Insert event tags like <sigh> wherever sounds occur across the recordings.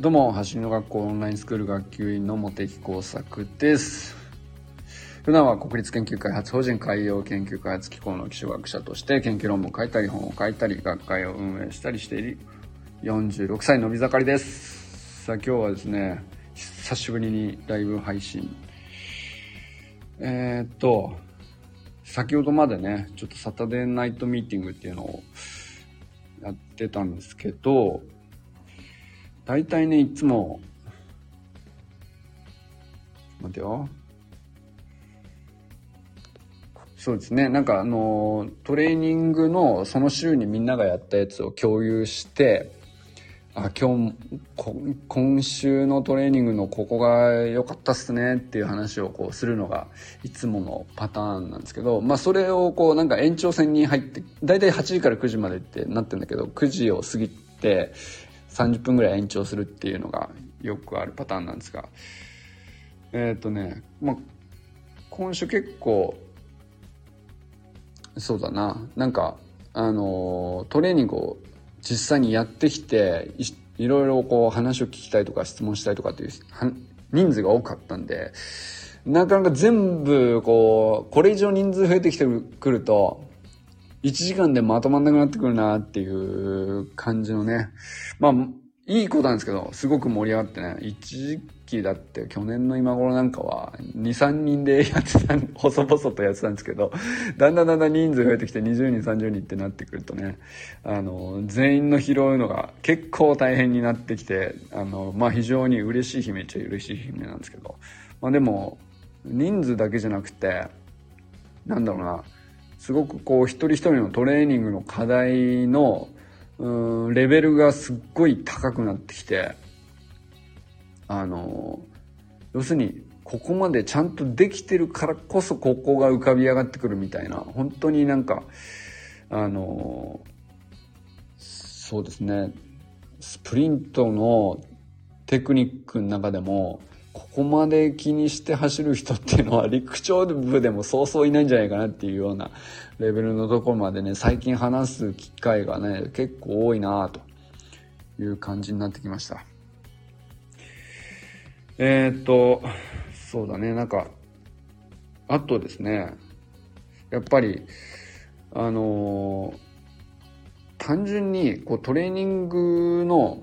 どうも、走りの学校オンラインスクール学級委員の茂木耕作です。普段は国立研究開発法人海洋研究開発機構の気象学者として研究論文を書いたり本を書いたり学会を運営したりしている46歳のび盛りです。さあ今日はですね、久しぶりにライブ配信。えー、っと、先ほどまでね、ちょっとサタデーナイトミーティングっていうのをやってたんですけど、大体ね、いつも、待てよ。そうですね。なんかあの、トレーニングのその週にみんながやったやつを共有して、あ、今日、今週のトレーニングのここが良かったっすねっていう話をこうするのがいつものパターンなんですけど、まあそれをこうなんか延長戦に入って、だいたい8時から9時までってなってるんだけど、9時を過ぎて、30分ぐらい延長するっていうのがよくあるパターンなんですが、えっ、ー、とね、まあ、今週結構、そうだな、なんか、あの、トレーニングを実際にやってきてい、いろいろこう話を聞きたいとか質問したいとかっていう人数が多かったんで、なかなか全部こう、これ以上人数増えてきてくると、1時間でまとまんなくなってくるなっていう感じのね。まあ、いいことなんですけど、すごく盛り上がってね、一時期だって去年の今頃なんかは2、3人でやってた、<laughs> 細々とやってたんですけど、だんだんだんだん人数増えてきて20人、30人ってなってくるとね、あの、全員の拾うのが結構大変になってきて、あの、まあ非常に嬉しい悲鳴っちゃ嬉しい悲鳴なんですけど、まあでも、人数だけじゃなくて、なんだろうな、すごくこう一人一人のトレーニングの課題のうんレベルがすっごい高くなってきてあの要するにここまでちゃんとできてるからこそここが浮かび上がってくるみたいな本当になんかあのそうですね。スプリントのテクニックの中でもここまで気にして走る人っていうのは陸上部でもそうそういないんじゃないかなっていうようなレベルのところまでね、最近話す機会がね、結構多いなという感じになってきました。えー、っと、そうだね、なんか、あとですね、やっぱり、あのー、単純にこうトレーニングの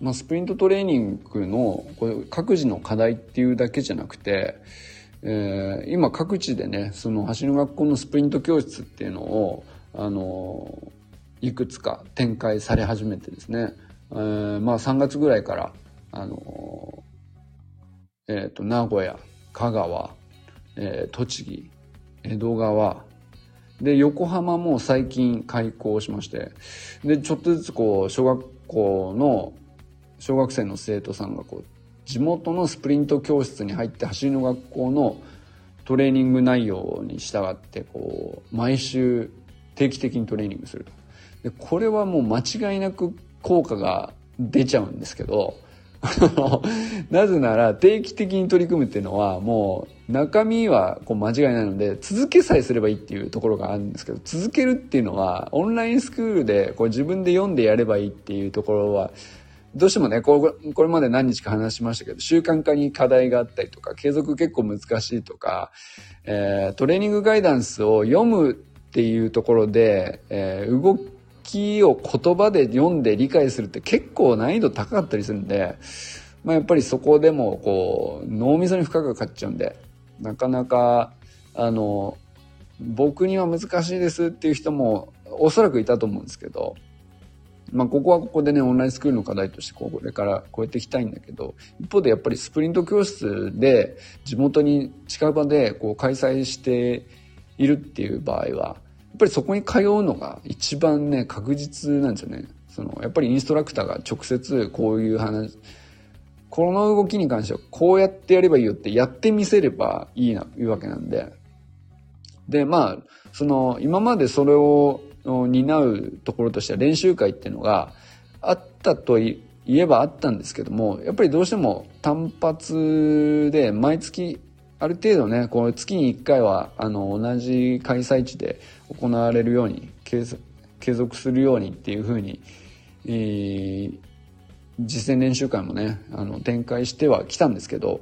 まあ、スプリントトレーニングのこれ各自の課題っていうだけじゃなくて、えー、今各地でねその走る学校のスプリント教室っていうのをあのいくつか展開され始めてですね、えー、まあ3月ぐらいからあのえ、ー、と名古屋香川、えー、栃木江戸川で横浜も最近開校しましてでちょっとずつこう小学校の小学生の生徒さんがこう地元のスプリント教室に入って走りの学校のトレーニング内容に従ってこう毎週定期的にトレーニングすると。でこれはもう間違いなく効果が出ちゃうんですけど <laughs> なぜなら定期的に取り組むっていうのはもう中身はこう間違いないので続けさえすればいいっていうところがあるんですけど続けるっていうのはオンラインスクールでこう自分で読んでやればいいっていうところはどうしてもね、これこれまで何日か話しましたけど、習慣化に課題があったりとか、継続結構難しいとか、えー、トレーニングガイダンスを読むっていうところで、えー、動きを言葉で読んで理解するって結構難易度高かったりするんで、まあ、やっぱりそこでもこう脳みそに負荷がかかっちゃうんでなかなかあの僕には難しいですっていう人もおそらくいたと思うんですけどまあ、ここはここでね、オンラインスクールの課題としてこれから超えていきたいんだけど、一方でやっぱりスプリント教室で地元に近場でこう開催しているっていう場合は、やっぱりそこに通うのが一番ね、確実なんですよね。その、やっぱりインストラクターが直接こういう話、この動きに関してはこうやってやればいいよってやってみせればいいな、いうわけなんで。で、まあ、その、今までそれを担うところとしては練習会っていうのがあったと言えばあったんですけどもやっぱりどうしても単発で毎月ある程度ねこの月に1回はあの同じ開催地で行われるように継続するようにっていうふうに、えー、実践練習会もね、あの、展開してはきたんですけど、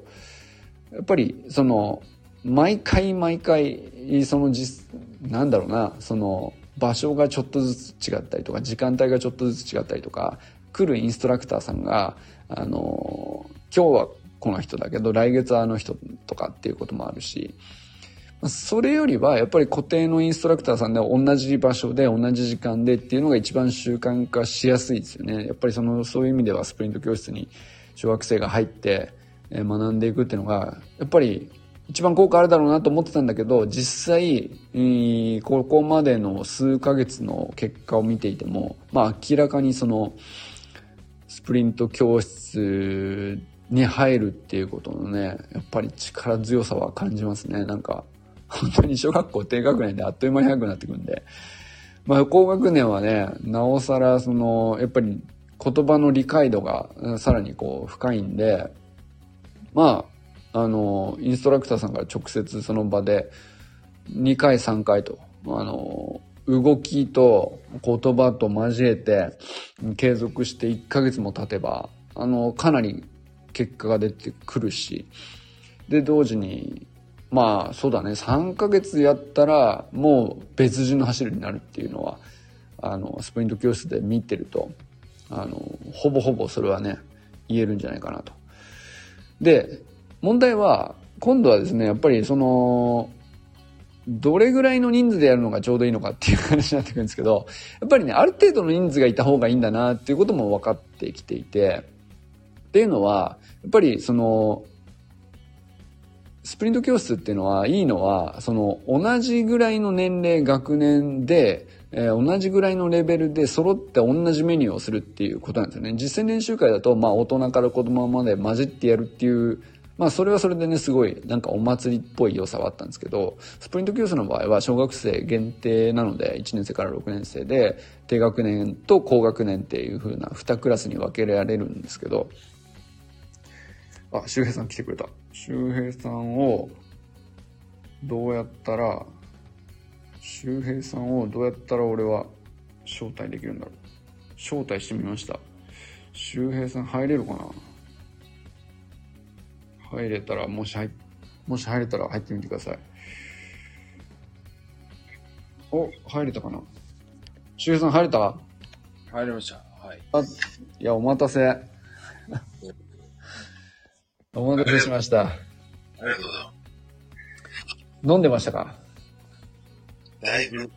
やっぱり、その、毎回毎回、その実、なんだろうな、その、場所がちょっとずつ違ったりとか、時間帯がちょっとずつ違ったりとか、来るインストラクターさんが、あの、今日はこの人だけど、来月はあの人とかっていうこともあるし、それよりはやっぱり固定のインストラクターさんで同じ場所で同じ時間でっていうのが一番習慣化しやすいですよね。やっぱりその、そういう意味ではスプリント教室に小学生が入って学んでいくっていうのが、やっぱり一番効果あるだろうなと思ってたんだけど、実際、ここまでの数ヶ月の結果を見ていても、まあ明らかにその、スプリント教室に入るっていうことのね、やっぱり力強さは感じますね。なんか、本当に小学校低学年であっという間に早くなってくるんで。まあ、高学年はね、なおさら、その、やっぱり言葉の理解度がさらにこう深いんで、まあ、あの、インストラクターさんから直接その場で2回3回と、あの、動きと言葉と交えて継続して1ヶ月も経てば、あの、かなり結果が出てくるし、で、同時にまあそうだね3ヶ月やったらもう別人の走りになるっていうのはあのスプリント教室で見てるとあのほぼほぼそれはね言えるんじゃないかなと。で問題は今度はですねやっぱりそのどれぐらいの人数でやるのがちょうどいいのかっていう話になってくるんですけどやっぱりねある程度の人数がいた方がいいんだなっていうことも分かってきていてっていうのはやっぱりそのスプリント教室っていうのは、いいのは、その、同じぐらいの年齢、学年で、えー、同じぐらいのレベルで揃って同じメニューをするっていうことなんですよね。実践練習会だと、まあ、大人から子供まで混じってやるっていう、まあ、それはそれでね、すごい、なんかお祭りっぽい良さはあったんですけど、スプリント教室の場合は、小学生限定なので、1年生から6年生で、低学年と高学年っていう風な2クラスに分けられるんですけど、あ、周平さん来てくれた。周平さんを、どうやったら、周平さんをどうやったら俺は招待できるんだろう。招待してみました。周平さん入れるかな入れたら、もし入、もし入れたら入ってみてください。お、入れたかな？周平さん入れた？入りました。はい。あ、いや、お待たせ。<laughs> お待たせしました。ありがとうございます。飲んでましたか？だいぶ。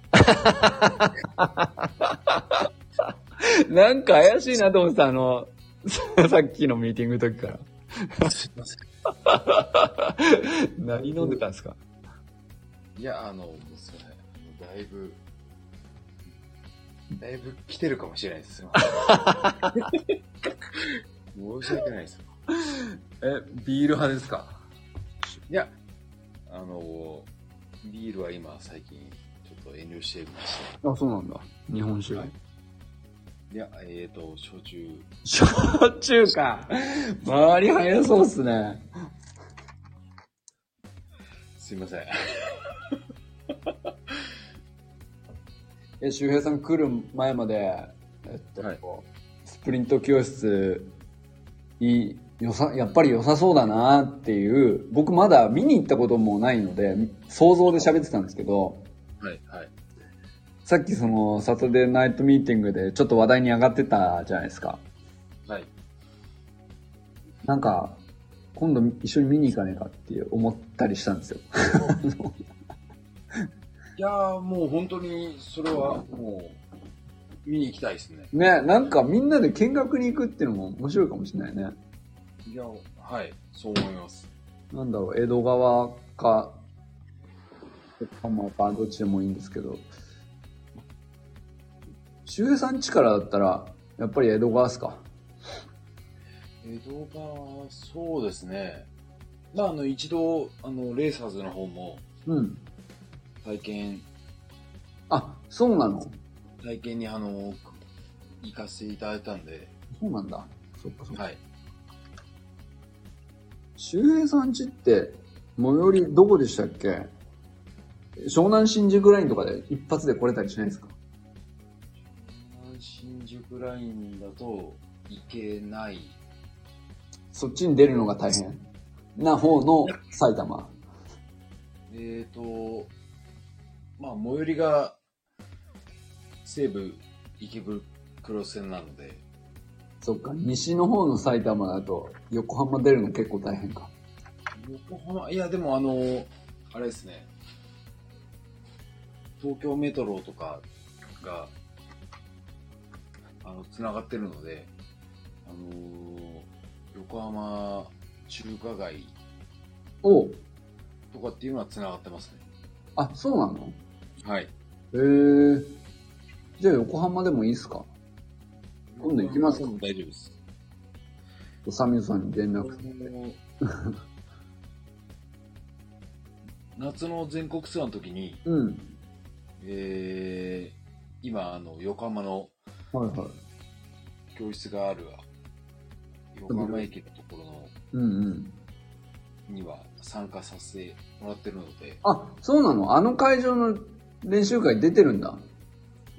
<laughs> なんか怪しいなと思ってた、あの、さっきのミーティングの時から。すいません。<laughs> 何飲んでたんですか？いや、あの、もうすいません。だいぶ、だいぶ来てるかもしれないです。<laughs> 申し訳ないですよ。え、ビール派ですか？いや、あの、ビールは今最近ちょっと遠慮してまして。あ、そうなんだ。日本酒。はい、いや、えっ、ー、と、焼酎。焼酎か。周り早そうっすね。すいません。<laughs> え、周平さん来る前まで、えっと、はい、スプリント教室、いい、よさ、やっぱり良さそうだなっていう、僕まだ見に行ったこともないので、想像で喋ってたんですけど、はい、はい。さっきその、サタデーナイトミーティングでちょっと話題に上がってたじゃないですか。はい。なんか、今度一緒に見に行かねえかって思ったりしたんですよ。<laughs> いやー、もう本当に、それはもう、見に行きたいですね。ね、なんかみんなで見学に行くっていうのも面白いかもしれないね。いや、はい、そう思います。なんだろう、江戸川か、まあ、どっちでもいいんですけど、周平さんちからだったら、やっぱり江戸川っすか？江戸川、そうですね。まあ、あの、一度、あの、レーサーズの方も、うん。体験。あ、そうなの？体験に、あの、行かせていただいたんで。そうなんだ。そっかそっか。はい。周平さんちって、最寄りどこでしたっけ？湘南新宿ラインとかで一発で来れたりしないですか？湘南新宿ラインだと、行けない。そっちに出るのが大変な方の埼玉。えっ、と、まあ、最寄りが西武池袋線なので、そっか、西の方の埼玉だと横浜出るの結構大変か。横浜、いや、でもあの、あれですね、東京メトロとかが、あの、つながってるので、あのー横浜中華街おうとかっていうのはつながってますね。あ、そうなの？はい。へえ。じゃあ横浜でもいいっすか？今度行きますか？大丈夫です。おさみさんに連絡。夏の全国ツアーの時に、うん。えー、今、あの、横浜のはいはい。教室がある横浜駅のところのうんうん。には参加させてもらってるので、あ、そうなの？あの会場の練習会出てるんだ。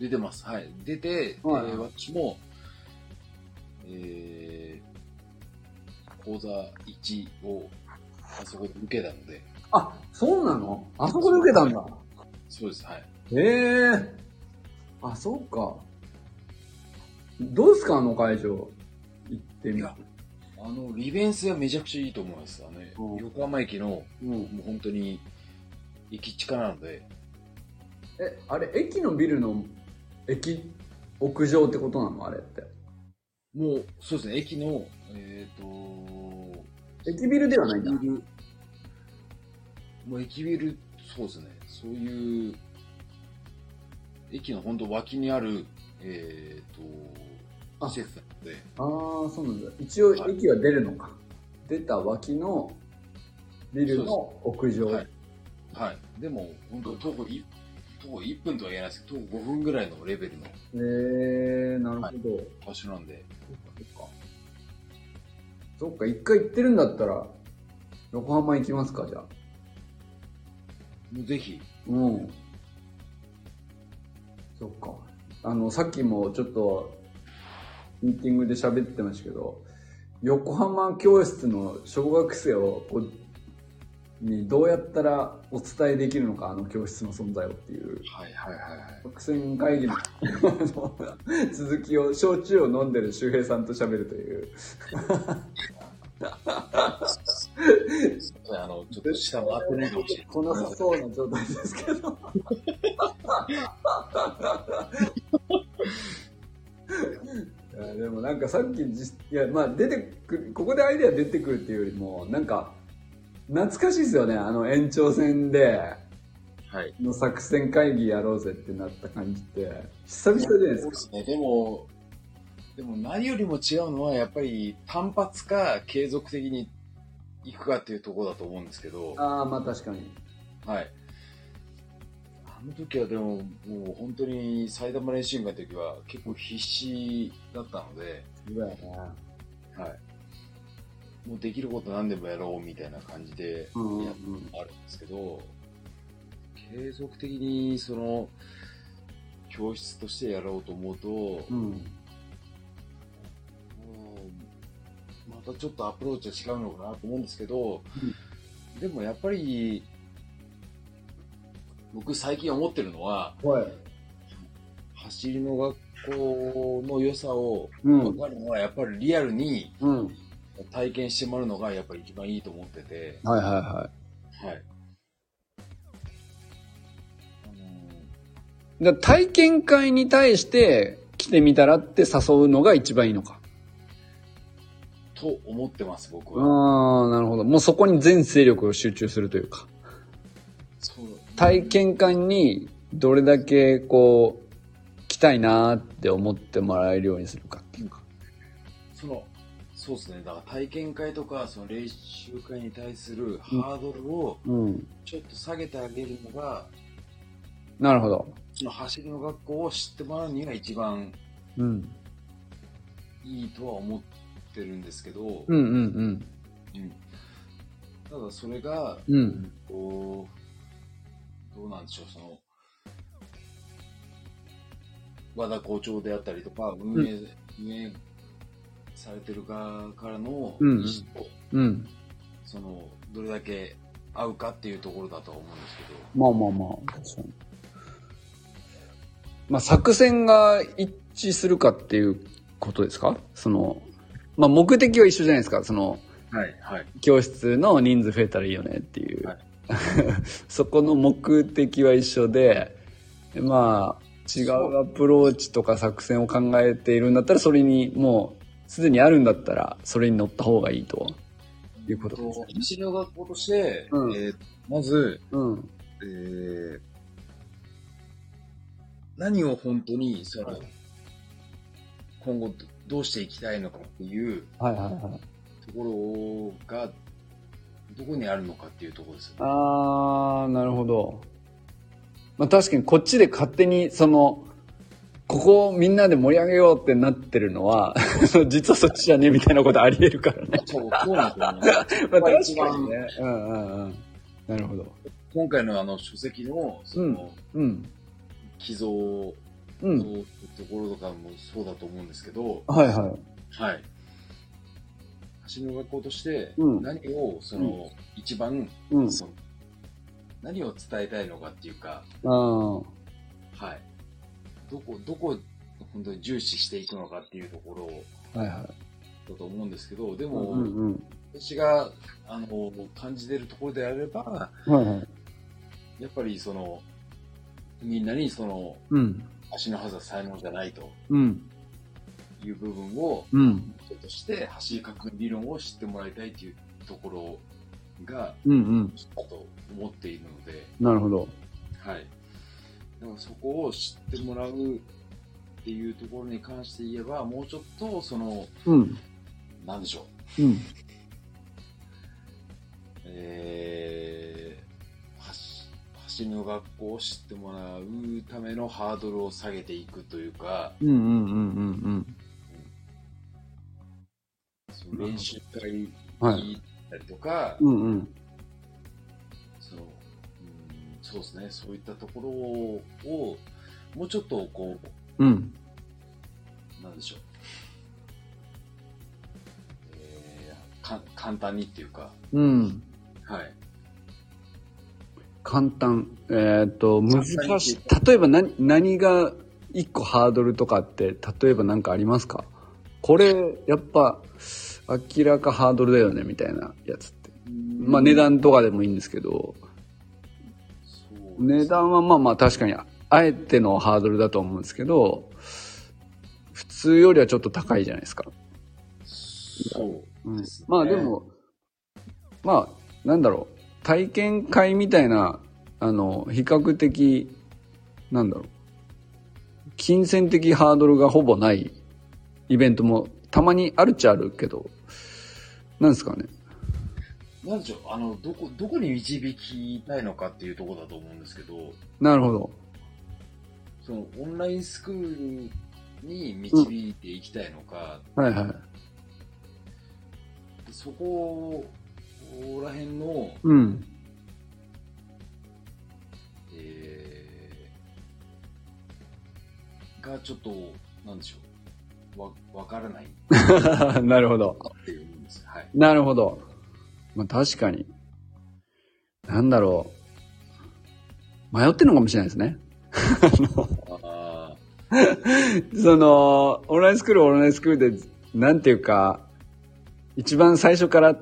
出てます。はい。出て、はいえー私も、えー、講座1をあそこで受けたので、あ、そうなの？あそこで受けたんだ。そうです。はい。へえ。あ、そうか。どうすかあの会場？行ってみていや。あの、利便性はめちゃくちゃいいと思います。あの、うん横浜駅の、うん。もう本当に、駅地下なので、え、あれ、駅のビルの、駅、屋上ってことなの？あれって。もう、そうですね、駅の、えっ、と、駅ビルではないんだ。駅ビルもう駅ビル、そうですね、そういう、駅の本当脇にある、えっ、と、あ施設なので、ああ、そうなんだ。一応はい駅は出るのか。出た脇のビルの屋上。はいはい。でも、本当徒歩い徒歩1分とは言えないですけど、徒歩5分ぐらいのレベルのへえなるほど。場所なんで、そっか。そっか、一回行ってるんだったら、横浜行きますか、じゃあ。もうぜひ、うん。そっか。あの、さっきもちょっと、ミーティングで喋ってましたけど、横浜教室の小学生をこうにどうやったらお伝えできるのか、あの教室の存在をっていう、はいはいはいはい。作戦会議の <laughs> 続きを、焼酎を飲んでる周平さんと喋るという。あの、ちょっと下回ってないかもしれない。こなさそうな状態ですけど。でもなんかさっきじいやまあ出てくるここでアイデア出てくるっていうよりもなんか懐かしいですよねあの延長戦ではい。の作戦会議やろうぜってなった感じって久々じゃないですかそうですね。でも、でも何よりも違うのは、やっぱり単発か継続的に行くかっていうところだと思うんですけど、ああまあ確かにはい。あの時はでも、もう本当に埼玉練習会の時は結構必死だったので、はい。もうできること何でもやろうみたいな感じでうんうんやあるんですけど、継続的にその、教室としてやろうと思うと、うん。もうまたちょっとアプローチは違うのかなと思うんですけど、でもやっぱり、僕最近思ってるのは、はい走りの学校の良さをうん分かるのは、やっぱりリアルにうん体験してもらうのがやっぱり一番いいと思ってて、はいはいははい。あのい体験会に対して来てみたらって誘うのが一番いいのかーと思ってます、僕は。ああ、なるほど。もうそこに全勢力を集中するというか。体験会にどれだけこう、来たいなーって思ってもらえるようにするかっていうか。その、そうですね。だから体験会とか、その練習会に対するハードルをうん。ちょっと下げてあげるのが、なるほど。その走りの学校を知ってもらうには一番うん。いいとは思ってるんですけど、うんうんうん。うんただそれが、うん。こう、どうなんでしょう、その、和田校長であったりとか、運営、運営されてる側からのうんうん。その、どれだけ合うかっていうところだとは思うんですけど、まあまあまあ、確かに。まあ作戦が一致するかっていうことですか？その、まあ目的は一緒じゃないですか。その、はい、はい。教室の人数増えたらいいよねっていう。はい <laughs> そこの目的は一緒で、まあ、違うアプローチとか作戦を考えているんだったら、それにもう、すでにあるんだったら、それに乗った方がいいということですね。西の学校として、うんえーまず、うん。えー何を本当に、その、はい今後どうしていきたいのかっていうはいはいはい。ところが、どこにあるのかっていうところですよね。あー、なるほど。まあ確かにこっちで勝手に、その、ここをみんなで盛り上げようってなってるのは、<laughs> 実はそっちじゃねえみたいなことあり得るからね。そう、そうなんですよね。<laughs> まあ確かにね。うんうんうん。なるほど。今回のあの書籍の、その、うん。寄贈うん。のところとかもそうだと思うんですけど、はいはい。はい。橋の学校として、うん何を、その、一番、うん。その何を伝えたいのかっていうか。はい。どこ、どこ、本当に重視していくのかっていうところはいはだと思うんですけど、でい。も、うんうん。私が、あの、感じてるところであれば、はいはい。やっぱりその、みんなにその、うん。足の速さ才能じゃないとうん。いう部分を、うん。人として走り確認理論を知ってもらいたいというところが、うんうん。だと思っているので、なるほど。はい。だからそこを知ってもらうっていうところに関して言えば、もうちょっと、その、うん。なんでしょう。うん。えー、走走りの学校を知ってもらうためのハードルを下げていくというか、うんうんうんうん練習会行ったりとか、うんうん。その、うん、そうですね、そういったところを、もうちょっとこうん。う、なんでしょう。えー、か簡単にっていうか、うん。はい。簡単。えっ、と、難しい。例えば何、何が一個ハードルとかって、例えば何かありますか？これ、やっぱ、明らかハードルだよね、みたいなやつって。まあ値段とかでもいいんですけど、値段はまあまあ確かに、あえてのハードルだと思うんですけど、普通よりはちょっと高いじゃないですか。そううんですね。まあでも、まあ、なんだろう、体験会みたいな、あの、比較的、なんだろう、金銭的ハードルがほぼないイベントもたまにあるっちゃあるけど、なんですかね。なんでしょう、あの、どこ、どこに導きたいのかっていうところだと思うんですけど、なるほど。その、オンラインスクールに導いていきたいのか、はいはい。そこら辺の、うん。えー、がちょっと、なんでしょう、わ、わからない <laughs> なるほど。っていうんです。はい。なるほど。まあ確かに。なんだろう。迷ってるのかもしれないですね。あ <laughs> その、オンラインスクール、オンラインスクールで、なんていうか、一番最初からっ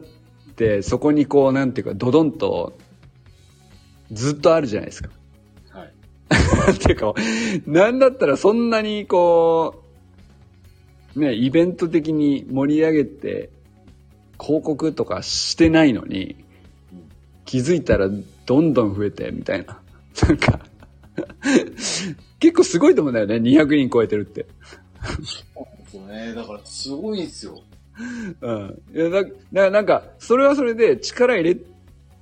て、そこにこう、なんていうか、ドドンと、ずっとあるじゃないですか。ーはい。なんていうか、なんだったらそんなにこう、ね、イベント的に盛り上げて、広告とかしてないのに、うん気づいたらどんどん増えて、みたいな。<laughs> なんか、結構すごいと思うんだよね、200人超えてるって。そうね。だから、すごいんですよ。うん。いやだだからなんか、それはそれで力入れ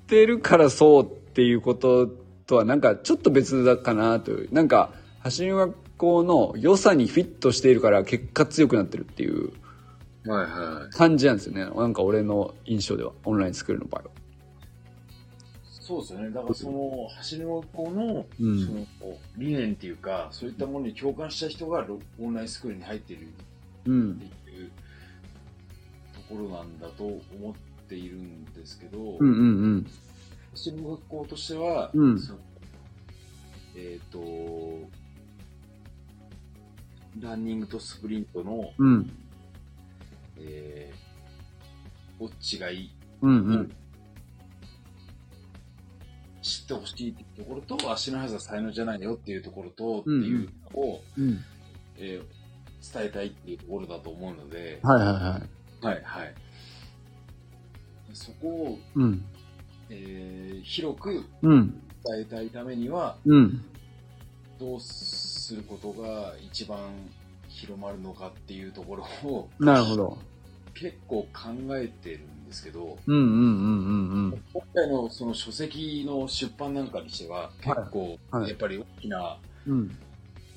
てるからそうっていうこととはなんかちょっと別だかなという。なんか、橋の学校の良さにフィットしているから結果強くなってるっていう感じなんですよね。なんか俺の印象では、オンラインスクールの場合は。い。そうですよね。だから、その、橋の学校の、うんその、理念っていうか、そういったものに共感した人がロオンラインスクールに入っているうんっ。ていうころなんだと思っているんですけど、うんうんうん。走りの学校としては、うんえっ、と、ランニングとスプリントの、うん。えー、どっちがいいうんうん。知ってほしいっていうところと、足の速さ才能じゃないよっていうところと、っていうのを、うん。えー伝えたいっていうところだと思うので、はいはいはい。はい、はい。そこを、うん。えー広くうん。伝えたいためには、うん。どうすることが一番広まるのかっていうところをなるほど。結構考えてるんですけど、うんうんうんうんうん。今回のその書籍の出版なんかにしては結構はいやっぱり大きな、うん。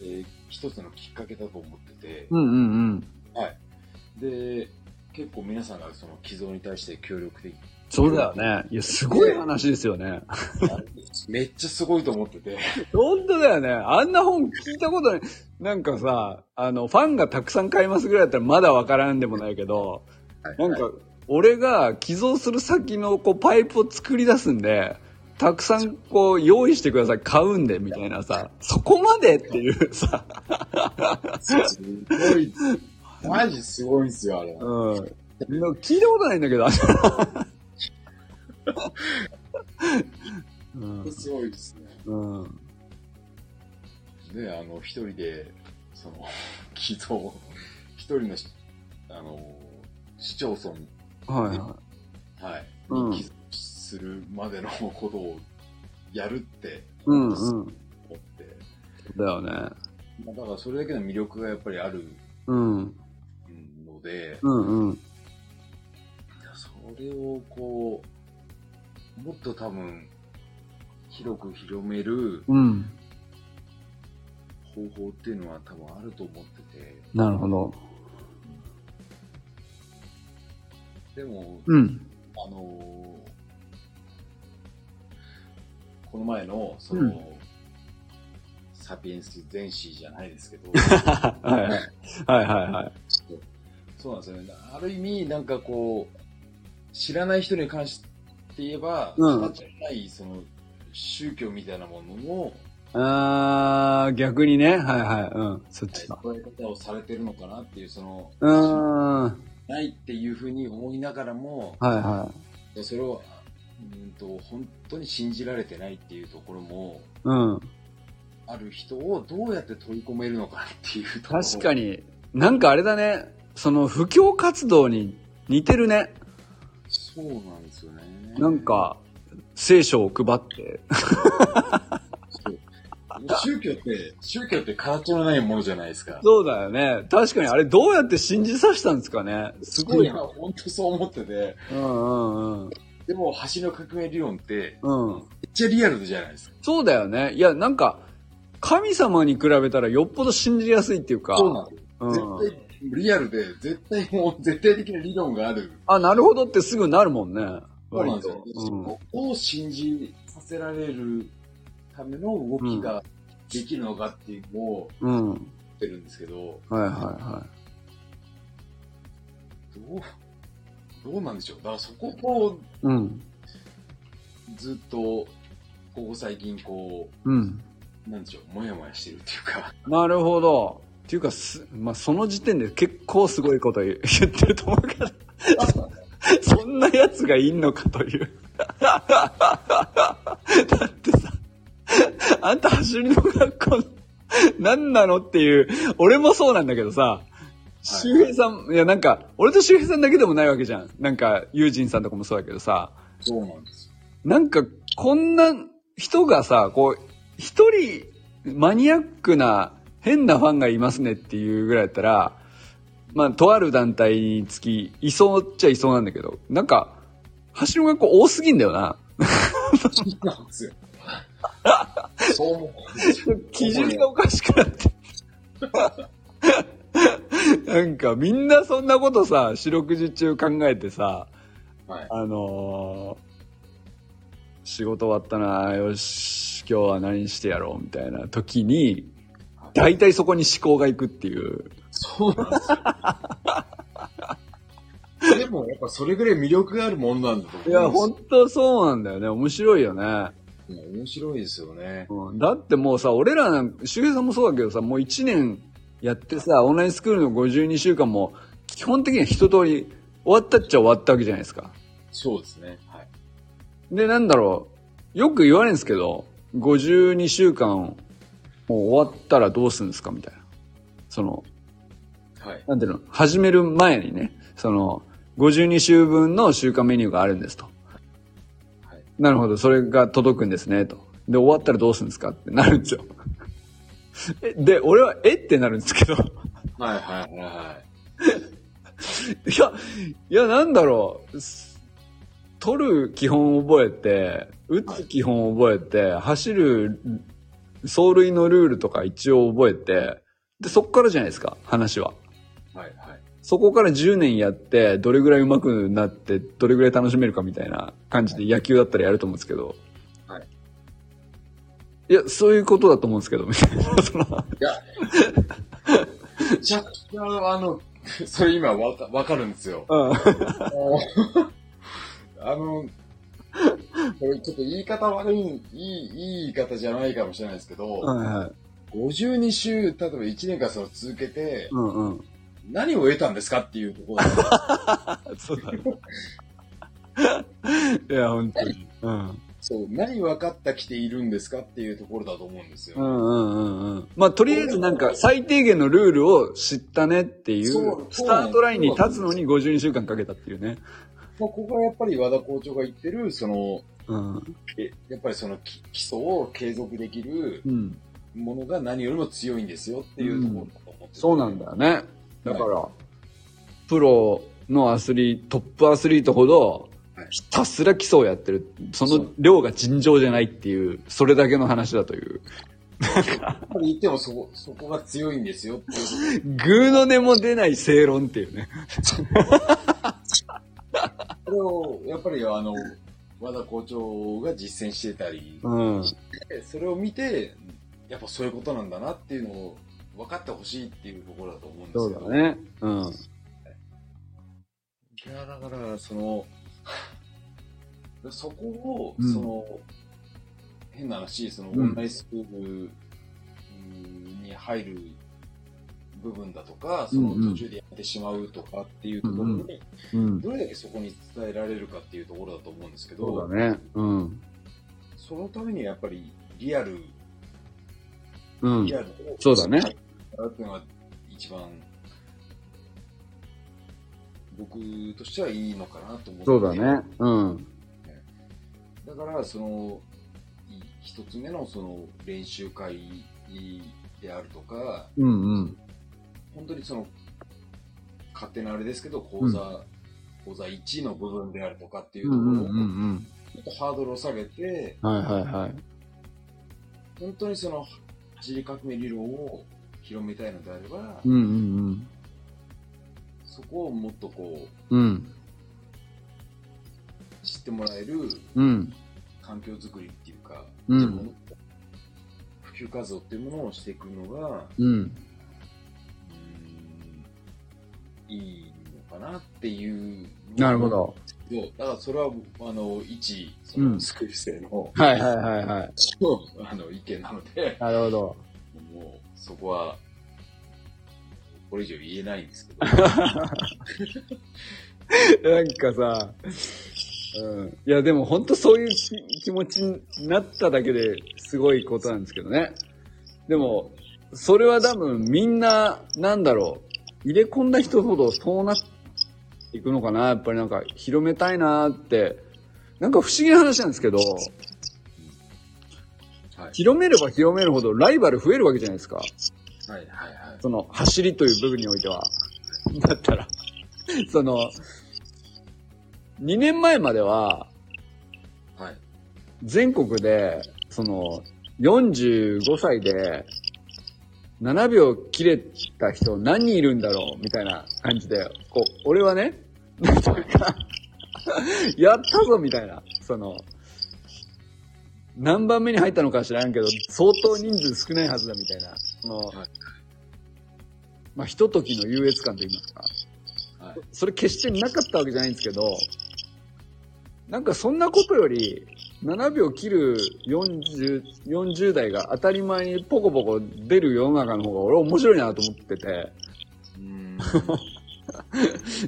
えー一つのきっかけだと思ってて、うんうんうん。で、結構皆さんがその寄贈に対して協力的、そうだよね。いや、すごい話ですよね。<laughs> めっちゃすごいと思ってて、本当だよね。あんな本聞いたことない。なんかさ、あの、ファンがたくさん買いますぐらいだったらまだわからんでもないけど、なんか、俺が寄贈する先のこうパイプを作り出すんで、たくさんこう用意してください、買うんで、みたいなさ、そこまでっていうさ、すごい、マジすごいんですよ、あれ。うん。聞いたことないんだけど、うん。<laughs> すごいですね。うん。で、あの、一人で、その、<laughs> 寄贈、一人のし、あの、市町村、はいははい、うんに寄贈するまでのことをやるってい。うんうん。思って、だよね。まあ、だからそれだけの魅力がやっぱりあるうん。ので、うんうん。それをこう、もっと多分、広く広めるうん。方法っていうのは多分あると思ってて、なるほど。でも、うん。あのーこの前の、その、うんサピエンス全史じゃないですけど、<laughs> はいはい。はいはいはい。そうなんですよね。ある意味、なんかこう、知らない人に関して言えば、うん形のない、その、宗教みたいなものも、あー、逆にね。はいはい。うん。そっちか。そういう方をされてるのかなっていう、その、うーん。はいないっていうふうに思いながらも、はそれを、うんと、本当に信じられてないっていうところも、い。うん。ある人をどうやって取り込めるのかっていうところ。確かに。なんかあれだね。その、布教活動に似てるね。そうなんですよね。なんか、聖書を配って。宗教って、宗教って形のないものじゃないですか。そうだよね。確かにあれどうやって信じさせたんですかね。すごいや、本当そう思ってて。うんうんうん。でも、橋の革命理論って、うん。めっちゃリアルじゃないですか。そうだよね。いや、なんか、神様に比べたらよっぽど信じやすいっていうか。そうなんですよ。うん。絶対、リアルで、絶対もう、絶対的な理論がある。あ、なるほどってすぐなるもんね。そうなんですよ。割とそこを信じさせられるための動きができるのかっていうのをうん。ってるんですけど、はいはいはどう、どうなんでしょう？だからそこをい。うん。ずっと、ここ最近こうん。う、なんでしょう、もやもやしてるっていうか、なるほど。っていうかす、まあ、その時点で結構すごいこと言言ってると思うけど、そんな奴がいんのかという。だってさ、<laughs> あんた走りの学校、何なのっていう、俺もそうなんだけどさ、周平さん、いやなんか、俺と周平さんだけでもないわけじゃん。なんか、ユージンさんとかもそうだけどさ、そうなんですよ。なんか、こんな人がさ、こう、一人マニアックな変なファンがいますねっていうぐらいだったら、まあ、とある団体につき、いそうっちゃいそうなんだけど、なんか、橋の学校多すぎんだよな。そうなんですよ。そう思う。基準がおかしくなって。なんか、みんなそんなことさ、四六時中考えてさ、はい。あのー仕事終わったな、よし、今日は何してやろう、みたいな時に、大体そこに思考がいくっていう。そうなんですよ。でもやっぱそれぐらい魅力があるものなんだと思いや、本当そうなんだよね。面白いよね。面白いですよね。うん、だってもうさ、俺らなんか、周平さんもそうだけどさ、もう1年やってさ、オンラインスクールの52週間も、基本的には一通り終わったっちゃ終わったわけじゃないですか。そうですね。はい。で、なんだろう。よく言われるんですけど、52週間、もう終わったらどうするんですかみたいな。その、はい。なんていうの、始める前にね、その、52週分の週間メニューがあるんですと。はい。なるほど、それが届くんですね、と。で、終わったらどうするんですかってなるんですよ。<laughs> えで、俺は、え？ってなるんですけど。はいはいはいはい。<laughs> いや、いや、なんだろう。す取る基本覚えて、打つ基本覚えて、走る走塁のルールとか一応覚えて、で、そっからじゃないですか、話は。そこから10年やって、どれぐらい上手くなって、どれぐらい楽しめるかみたいな感じで野球だったらやると思うんですけど。はい。いや、そういうことだと思うんですけど、みたいな。<laughs> そのいや、めちゃくちゃ、あの、<laughs> それ今わかわかるんですよ。うん。<laughs> あの、これちょっと言い方悪い、いい、いい言い方じゃないかもしれないですけど、はいはい。52週、例えば1年間その続けて、うんうん。何を得たんですかっていうところ <laughs> そうだね。いや、本当に。うん。そう、何分かったきているんですかっていうところだと思うんですよ。うんうんうんうん。まあ、とりあえずなんか最低限のルールを知ったねっていそうう、スタートラインに立つのに52週間かけたっていうね。まあ、ここはやっぱり和田校長が言ってる、その、うん。えやっぱりそのき基礎を継続できるうん。ものが何よりも強いんですよっていうところだと思っててそうなんだよね。だから、プロのアスリート、トップアスリートほどはい、ひたすら基礎をやってる。その量が尋常じゃないっていう、それだけの話だという。やっぱり言ってもそこ、そこが強いんですよっていうとこグーの音も出ない正論っていうね。ろ。これを、やっぱりあの、和田校長が実践してたり、うん。それを見て、やっぱそういうことなんだなっていうのを分かってほしいっていうところだと思うんですそよ。うだね。うん。いや、だから、その、<laughs> そこを、うんその、変な話、その、オうんンラインスクールうんに入る部分だとか、そのうんうん途中でやってしまうとかっていうところに、うん。どれだけそこに伝えられるかっていうところだと思うんですけど、そうだね。うん。そのためにはやっぱりリアル、うんリ。アルをそうだねやるっていうのが一番、僕としてはいいのかなと思って。そうだね。うん。だから、その、い一つ目のその練習会であるとか、うんうん。本当にその、勝手なあれですけど、講座、講座1の部分であるとかっていうところを、うんうんうんちょっとハードルを下げて、うん。はいはいはい。本当にその、走り革命理論を広めたいのであれば、うんうんそこをもっとこうん。うん。う、知ってもらえるうん。環境づくりっていうか、うん普及活動っていうものをしていくのが、うん。いいのかなっていう。なるほ。ど。そうだからそれは、あの、一、そうのんスクール生の、はいはいはいはい。<laughs> あの、意見なので、なるほど。そこは、これ以上言えないんですけど。<laughs> なんかさ、うん。いやでも本当そういう気持ちになっただけですごいことなんですけどね。でも、それは多分みんな、なんだろう、入れ込んだ人ほどそうなっていくのかな。やっぱりなんか広めたいなって。なんか不思議な話なんですけど、はい。広めれば広めるほどライバル増えるわけじゃないですか。はい、はい、はい。その走りという部分においては。だったら、その、2年前までは、はい。全国で、その、45歳で、7秒切れた人何人いるんだろうみたいな感じで、こう、俺はね、<laughs> なんとか、やったぞみたいな、その、何番目に入ったのか知らんけど、相当人数少ないはずだみたいな、その、はいまあ、ひとときの優越感と言いますか。はい。それ決してなかったわけじゃないんですけど、なんかそんなことより、7秒切る40、40代が当たり前にポコポコ出る世の中の方が俺面白いなと思ってて、うん。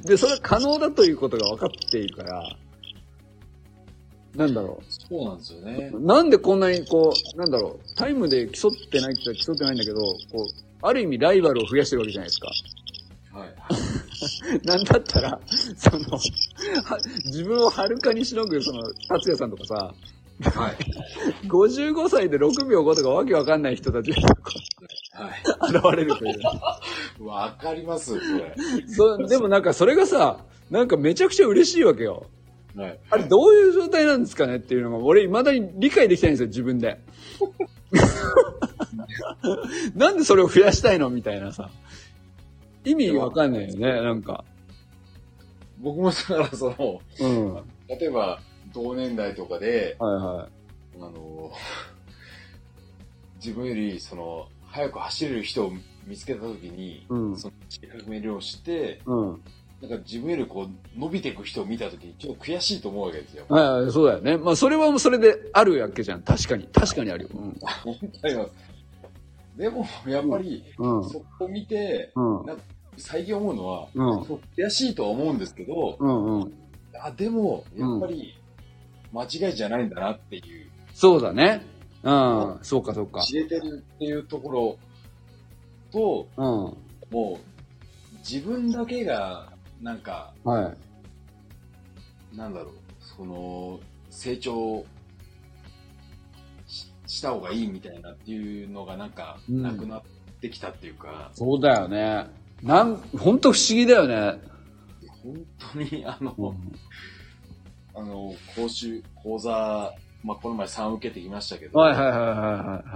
<laughs> で、それは可能だということが分かっているから、なんだろそうなんですよねう。。なんでこんなにこう、なんだろう、タイムで競ってないって言ったら競ってないんだけど、こう、ある意味ライバルを増やしてるわけじゃないですか。はい。なんだったら、その、は自分をはるかにしのぐ、その、達也さんとかさ、はい。55歳で6秒5とかわけわかんない人たちがこはう現れるという。い。わかります、それ。そうでもなんかそれがさ、なんかめちゃくちゃ嬉しいわけよ。はい。あれどういう状態なんですかねっていうのが、俺未だに理解できてないんですよ、自分で。<laughs> なんでそれを増やしたいのみたいなさ。意味わかんないよね、なんか。僕もだからその、うん。はい例えば、同年代とかで、はあの、自分より、その、速く走れる人を見つけたときに、い。うん。その、革命量をして、うん。なんか自分よりこう、伸びていく人を見たときに、ちょっと悔しいと思うわけですよ。はいはい、そうだよね。まあそれはそれであるわけじゃん。確かに。確かにあるよ。うん。でも、やっぱり、うん。そこを見て、うん。なんか最近思うのは、悔しいとは思うんですけど、うんうん。あ、でも、やっぱり、間違いじゃないんだなっていう、そうだね。うん。そうかそうか。知れてるっていうところと、うん。もう、自分だけが、なんか、はい。なんだろう、その、成長しした方がいいみたいなっていうのがなんか、うんなくなってきたっていうか、そうだよね。なん、ほんと不思議だよね。本当に、あの、うんあの、講習、講座、まあ、この前3受けてきましたけど、はいはいはいはいはい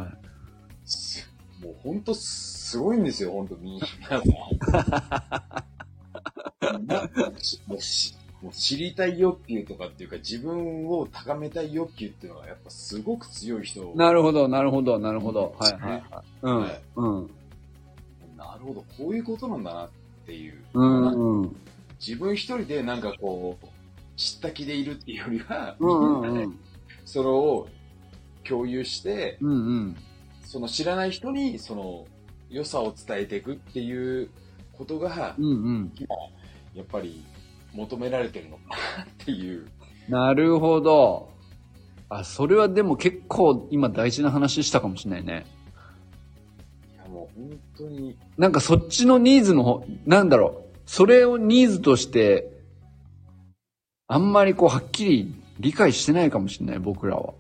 はい。すもう本当すごいんですよ、本当に。皆さんなもうしもう知りたい欲求とかっていうか、自分を高めたい欲求っていうのはやっぱすごく強い人。なるほど、なるほど、なるほど。はいはいはい。うんはい。うん。なるほど、こういうことなんだなっていう。うんうん。自分一人でなんかこう、知った気でいるっていうよりは、みんなそれを共有して、うん。うんうん。その知らない人にその良さを伝えていくっていうことが、うんうん。やっぱり求められてるのかなっていう。なるほど。あ、それはでも結構今大事な話したかもしれないね。いやもう本当に、なんかそっちのニーズの方、なんだろう。それをニーズとして、あんまりこうはっきり理解してないかもしれない、僕らは。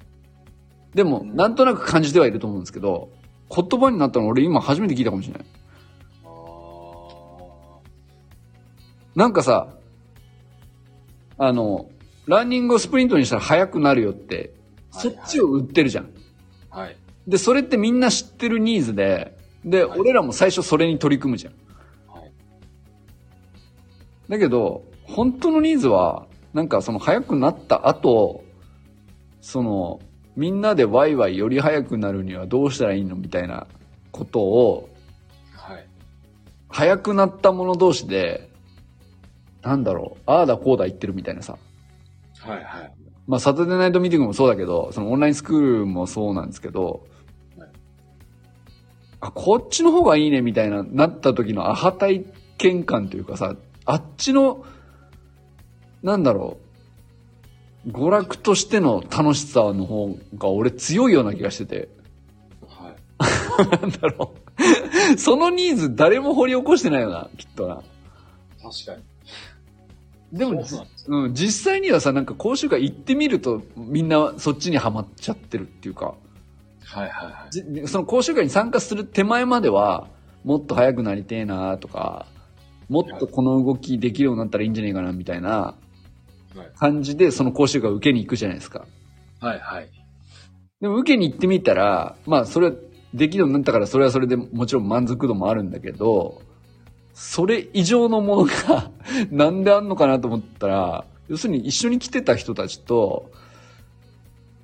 でも、うんなんとなく感じてはいると思うんですけど、言葉になったの俺今初めて聞いたかもしれない。なんかさ、あの、ランニングをスプリントにしたら速くなるよって、そっちを売ってるじゃん。ーはい。で、それってみんな知ってるニーズで、で、はい俺らも最初それに取り組むじゃん。はい。だけど、本当のニーズは、なんかその速くなった後、その、みんなでワイワイより速くなるにはどうしたらいいのみたいなことを、はい。速くなった者同士で、なんだろう、ああだこうだ言ってるみたいなさ。はい。はい。まあ、サタデーナイトミーティングもそうだけど、そのオンラインスクールもそうなんですけど、はいあ、こっちの方がいいねみたいな、なった時のアハ体験感というかさ、あっちの、なんだろう、娯楽としての楽しさの方が俺強いような気がしてて、はい。<laughs> なんだろう。<laughs> そのニーズ誰も掘り起こしてないよな、きっとな。確かに。でも、そうなん実際にはさ、なんか講習会行ってみると、みんなそっちにはまっちゃってるっていうか、はい。はい。はい。じその講習会に参加する手前までは、もっと速くなりてえなとか、もっとこの動きできるようになったらいいんじゃないかなみたいなはい。感じで、その講習会を受けに行くじゃないですか。はい。はい。でも受けに行ってみたら、まあそれできるようになったからそれはそれでもちろん満足度もあるんだけど、それ以上のものが <laughs> なんであんのかなと思ったら、要するに一緒に来てた人たちと、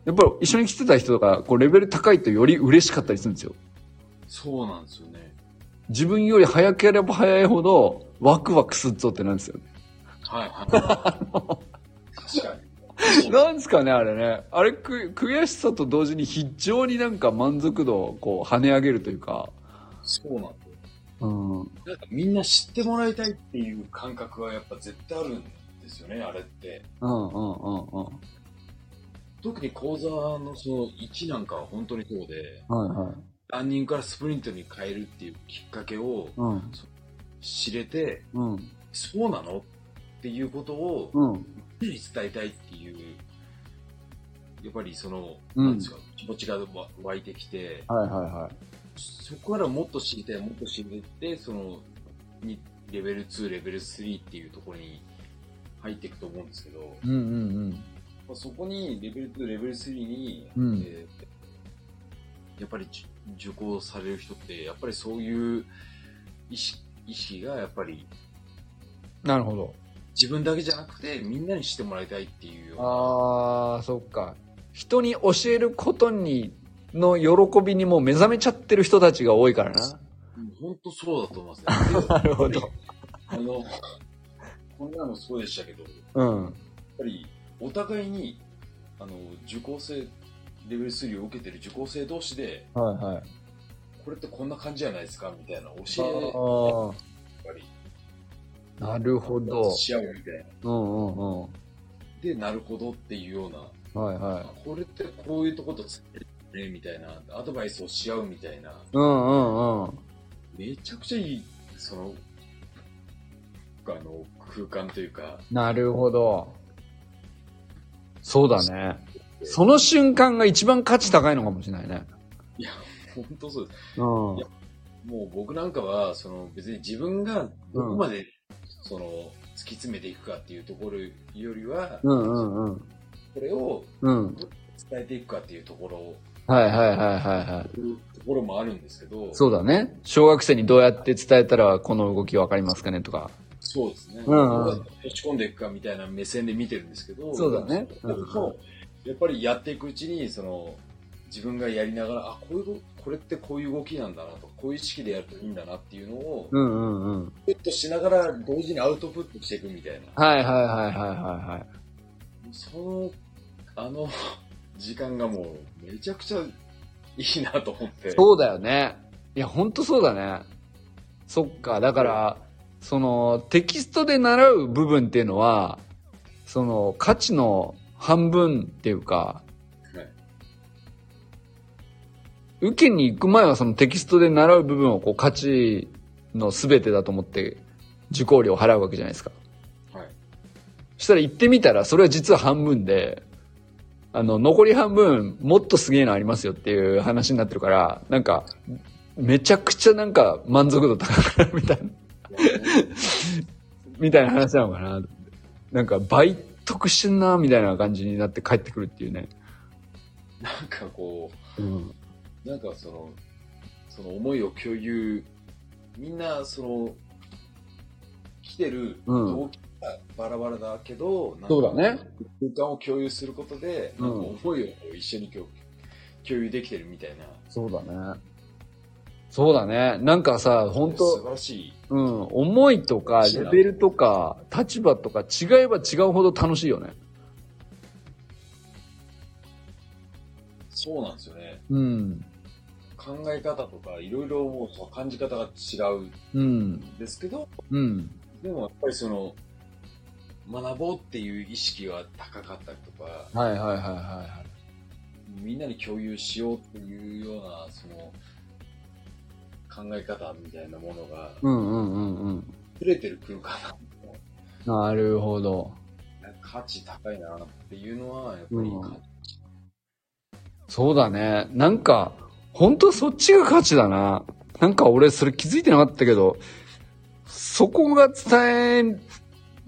やっぱり一緒に来てた人がこうレベル高いとより嬉しかったりするんですよ。そうなんですよね。自分より早ければ早いほどワクワクするぞってなんですよね。はいはい。確かに。<laughs> なんですかね、あれね。あれ、く、悔しさと同時に非常になんか満足度をこう跳ね上げるというか。そうなんだよ。うん。なんかみんな知ってもらいたいっていう感覚はやっぱ絶対あるんですよね、あれって。うんうんうんうん。特に講座のその1なんかは本当にそうで、はいはい。ランニングからスプリントに変えるっていうきっかけをうん。知れて、うん。そうなのっていうことをうん。伝えたいっていう、やっぱりその、うんなんですか、気持ちがわ湧いてきて、はいはいはい。そこからもっと知りたい、もっと知りたいって、その、にレベル2、レベル3っていうところに入っていくと思うんですけど、うんうんまあ、そこにレベル2、レベル3に、うんえーやっぱりじ受講される人って、やっぱりそういう意識意識がやっぱりうん。なるほど。自分だけじゃなくてみんなにしてもらいたいっていうようなあー、そっか。人に教えることに、の喜びにもう目覚めちゃってる人たちが多いからな。本当そうだと思いますね。で <laughs> なるほど。あの、こんなのそうでしたけど、やっうん。ぱりお互いに、あの、受講生、レベル3を受けてる受講生同士で、はいはい。これってこんな感じじゃないですかみたいな教え、やっあぱり、ー、なるほど。し合うみたいな。うんうんうん。で、なるほどっていうような、はいはい。これってこういうとことつね、みたいな、アドバイスをし合うみたいな、うんうんうん。めちゃくちゃいい、その、あの、空間というか、なるほど。そうだね。その瞬間が一番価値高いのかもしれないね。いや、本当そうです。うん。いやもう僕なんかは、その別に自分がどこまで、その、突き詰めていくかっていうところよりは、うんうんうん。これをうん。伝えていくかっていうところ、はいはいはいはいはい。ところもあるんですけど、そうだね。小学生にどうやって伝えたらこの動きわかりますかねとか。そうですね。うんうんどうやって落ち込んでいくかみたいな目線で見てるんですけど、そうだねでもやっぱりやっていくうちに、その、自分がやりながら、あ、こういう動、これってこういう動きなんだなと、こういう意識でやるといいんだなっていうのを、うんうんうん。プットしながら同時にアウトプットしていくみたいな。はいはいはいはいはいはい。その、あの、時間がもう、めちゃくちゃいいなと思って。そうだよね。いや、ほんとそうだね。そっか。だから、その、テキストで習う部分っていうのは、その、価値の半分っていうか、はい受けに行く前はそのテキストで習う部分をこう価値の全てだと思って受講料を払うわけじゃないですか。はい。そしたら行ってみたらそれは実は半分で、あの、残り半分もっとすげえのありますよっていう話になってるから、なんか、めちゃくちゃなんか満足度高くなるみたいな、<laughs> みたいな話なのかな。なんか倍得してんな、みたいな感じになって帰ってくるっていうね。なんかこうん。う、なんかその、その思いを共有、みんなその、来てるバラバラだけど、なんかそうだね。空間を共有することで、うんなんか思いを一緒に共共有できてるみたいな。そうだね。そうだね。なんかさ、本当素晴らしい。うん、思いとか、レベルとか、立場とか違えば違うほど楽しいよね。そうなんですよね。うん。考え方とか、いろいろもう感じ方が違うんうん。ですけど、うん。でもやっぱりその、学ぼうっていう意識が高かったりとか、はいはいはいはいはい。みんなに共有しようっていうような、その、考え方みたいなものが、うんうんうんうん。触れてる空間ななるほど。価値高いなっていうのは、やっぱりうん感そうだね。なんか、本当そっちが価値だな。なんか俺それ気づいてなかったけど、そこが伝え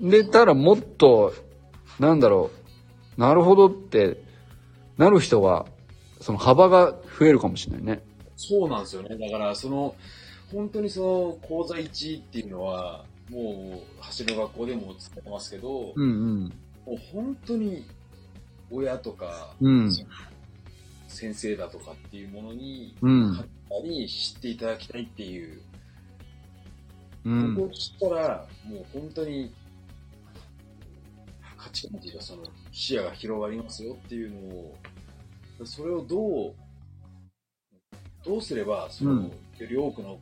れたらもっと、なんだろう、なるほどってなる人が、その幅が増えるかもしれないね。そうなんですよね。だから、その、本当にその、講座1っていうのは、もう、走る学校でも伝えてますけど、うんうん。もう本当に、親とか、うん。先生だとかっていうものに、うん。に知っていただきたいっていう、うん。ここを知ったら、もう本当に、人たちがその視野が広がりますよっていうのを、それをどう、どうすれば、その、うんより多くの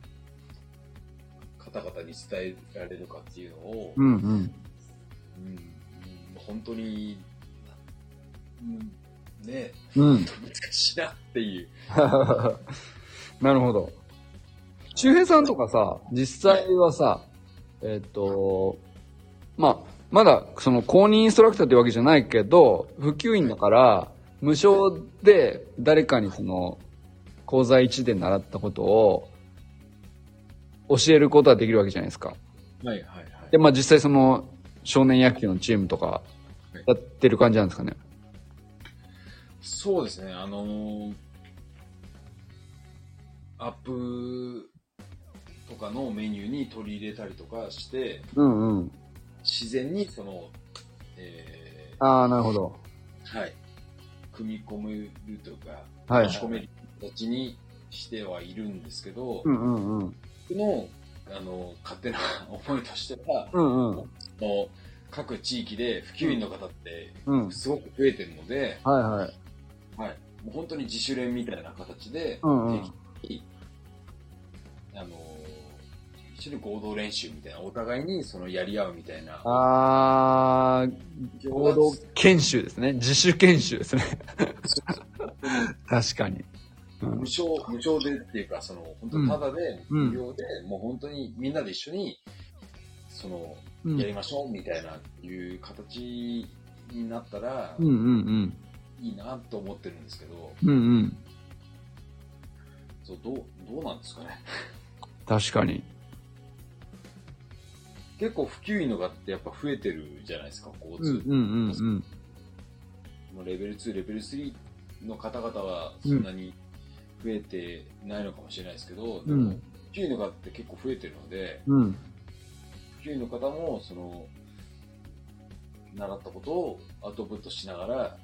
方々に伝えられるかっていうのを、うんうん。うんうん本当に、うんね、うん。難しいなっていう。<laughs> なるほど。周平さんとかさ、実際はさ、えっ、と、まあ、まだその公認インストラクターってわけじゃないけど、普及員だから、無償で誰かにその、講座1で習ったことを教えることはできるわけじゃないですか。はいはいはい。で、まあ実際その少年野球のチームとかいやってる感じなんですかね。そうですね、あのーアップとかのメニューに取り入れたりとかして、うんうん。自然にその、えああ、なるほど。ーはい、組み込めるというか、はい持ち込める形にしてはいるんですけど、うんうんうん。僕の、あの、勝手な思いとしては、うんうん。もう各地域で普及員の方ってうん。すごく増えてるので、はいはい。はい、もう本当に自主練みたいな形で、うんうん定期的にあの一緒に合同練習みたいな、お互いにそのやり合うみたいな、あー、合同研修ですね。自主研修ですね。確かに。うん無償、無償でっていうか、その、本当ただで、うん無料で、もう本当にみんなで一緒に、その、うんやりましょうみたいな、いう形になったらうん、うんうん。いいなと思ってるんですけど、うんうん。そう、どう、どうなんですかね。確かに。結構普及員の方ってやっぱ増えてるじゃないですか、交通。うんうんうんうん。もうレベル2、レベル3の方々はそんなに増えてないのかもしれないですけど、でもうん、普及員の方って結構増えてるので、うん。普及員の方も、その、習ったことをアウトプットしながら、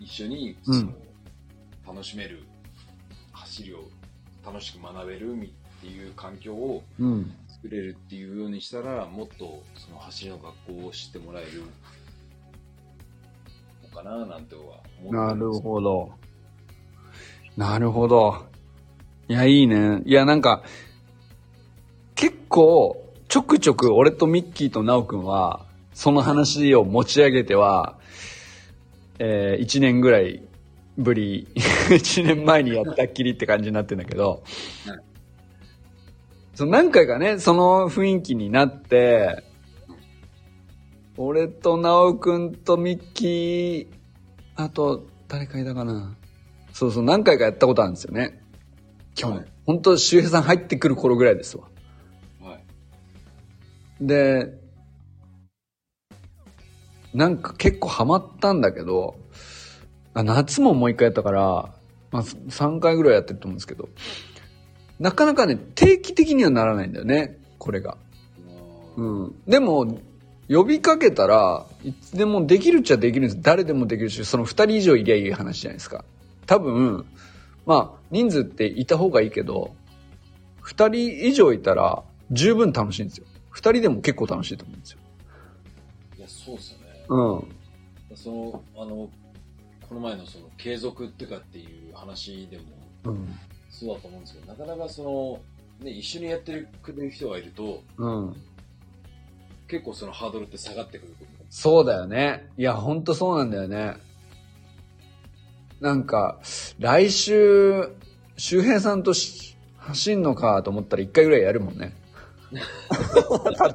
一緒に、その、うん楽しめる、走りを楽しく学べるみっていう環境をうん。作れるっていうようにしたら、もっとその走りの学校を知ってもらえるのかななんては思ってなるど。ほど。なるほど。いや、いいね。いや、なんか、結構、ちょくちょく俺とミッキーとナオくんは、その話を持ち上げては、えー、1年ぐらいぶり、<laughs> 1年前にやったっきりって感じになってんだけどはい、その何回かね、その雰囲気になって、俺とナオくんとミッキー、あと、誰かいたかな。そうそう、何回かやったことあるんですよね。去年。はい本当周平さん入ってくる頃ぐらいですわ。はい。で、なんか結構ハマったんだけど、あ夏ももう一回やったから、まあ、3回ぐらいやってると思うんですけど、なかなかね、定期的にはならないんだよね、これが。うんうん。でも、呼びかけたら、いつでもできるっちゃできるんです。誰でもできるし、その二人以上いりゃいい話じゃないですか。多分、まあ、人数っていた方がいいけど、二人以上いたら十分楽しいんですよ。二人でも結構楽しいと思うんですよ。いや、そうですよね。うん。その、あの、この前のその、継続ってかっていう話でも、うん。そうだと思うんですけど、なかなかその、ね、一緒にやってくれる人がいると、うん。結構そのハードルって下がってくる。そうだよね。いや、ほんとそうなんだよね。なんか、来週、周平さんとし走んのかと思ったら一回ぐらいやるもんね。<laughs>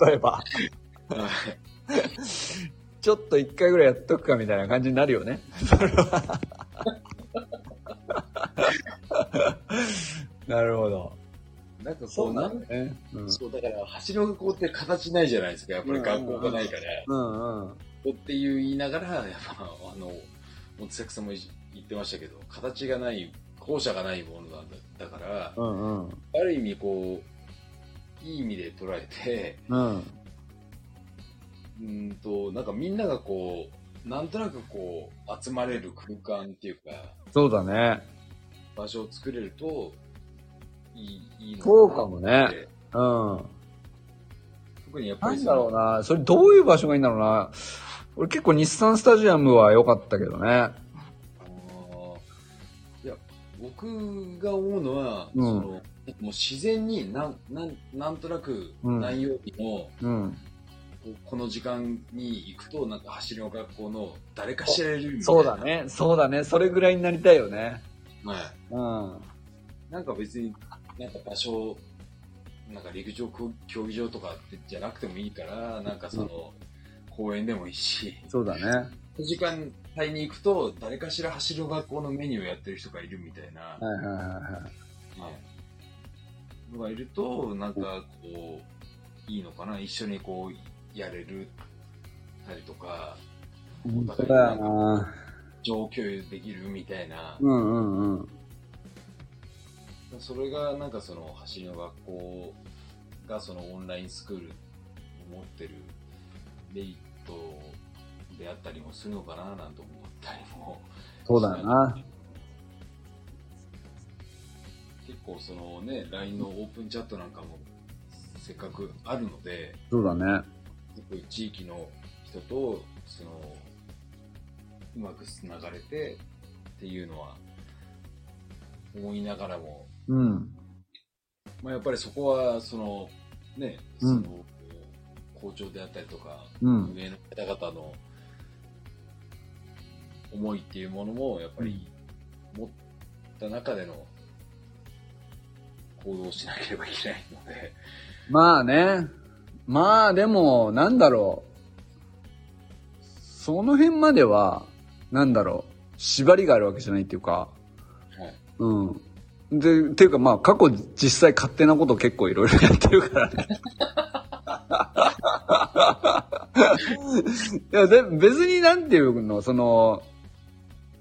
例えば。<laughs> ちょっと一回ぐらいやっとくかみたいな感じになるよね。それは。<laughs> なるほど。なんかこう、なんね。うん。そう、だから、走りの学校って形ないじゃないですか、やっぱり学校がないから。うんうん。っていう言いながら、やっぱ、あの、もつさくさんも言ってましたけど、形がない、校舎がないものなんだだから、うんうん。ある意味こう、いい意味で捉えて、うん。うーんと、なんかみんながこう、なんとなくこう、集まれる空間っていうか、そうだね。場所を作れると、いい、いいのそうかもねうん。特にやっぱりなんだろうな。それどういう場所がいいんだろうな。俺結構日産スタジアムは良かったけどね。いや、僕が思うのは、うんその、もう自然になん、なん、なんとなくうん何曜日も、うん。こうこの時間に行くと、なんか走りの学校の誰かしらいるみたいな。そうだ。ね。そうだね。それぐらいになりたいよね。はい。うん。なんか別に、なんか場所、なんか陸上競競技場とかってじゃなくてもいいから、なんかその、公園でもいいし、そうだね。時間帯に行くと、誰かしら走りの学校のメニューをやってる人がいるみたいな、はいはいはいはい。はい。のがいると、なんかこう、いいのかな？一緒にこう、やれるたりとか、本当だよな。情共有できるみたいな、うんうんうん。それがなんかその走りの学校がそのオンラインスクールに持ってるメリットであったりもするのかななんて思ったりも。そうだよな。結構そのね、LINE のオープンチャットなんかもせっかくあるので、そうだね。結構地域の人とそのうまくつながれてっていうのは思いながらも、うん。まあ、やっぱりそこはそのね、そうんの校長であったりとか、うん。運営の方々の思いっていうものもやっぱり持った中での行動をしなければいけないので、まあね。まあでも、なんだろう。その辺までは、なんだろう。縛りがあるわけじゃないっていうか。はい、うん。で、っていうかまあ過去実際勝手なこと結構いろいろやってるからね。いや、で、別になんていうの、その、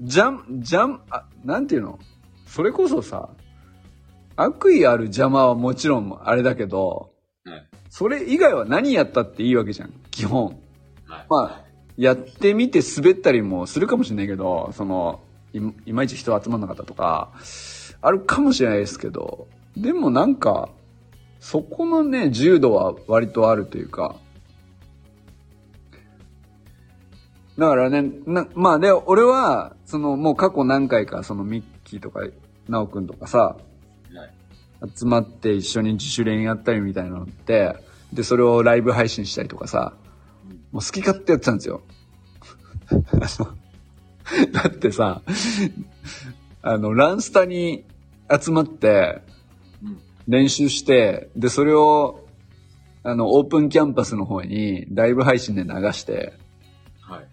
ジャン、ジャン、あ、なんていうのそれこそさ、悪意ある邪魔はもちろんあれだけど、はいそれ以外は何やったっていいわけじゃん、基本。はいまあやってみて滑ったりもするかもしれないけど、その、いいまいち人集まんなかったとか、あるかもしれないですけど、でもなんか、そこのね、自由度は割とあるというか、だからね、な、まあで、俺は、その、もう過去何回か、そのミッキーとか、ナオくんとかさ、はい。集まって一緒に自主練やったりみたいなのって、で、それをライブ配信したりとかさ、もう好き勝手やってたんですよ。<laughs> だってさ、あの、ランスタに集まってうん。練習して、で、それを、あの、オープンキャンパスの方にライブ配信で流して、はい。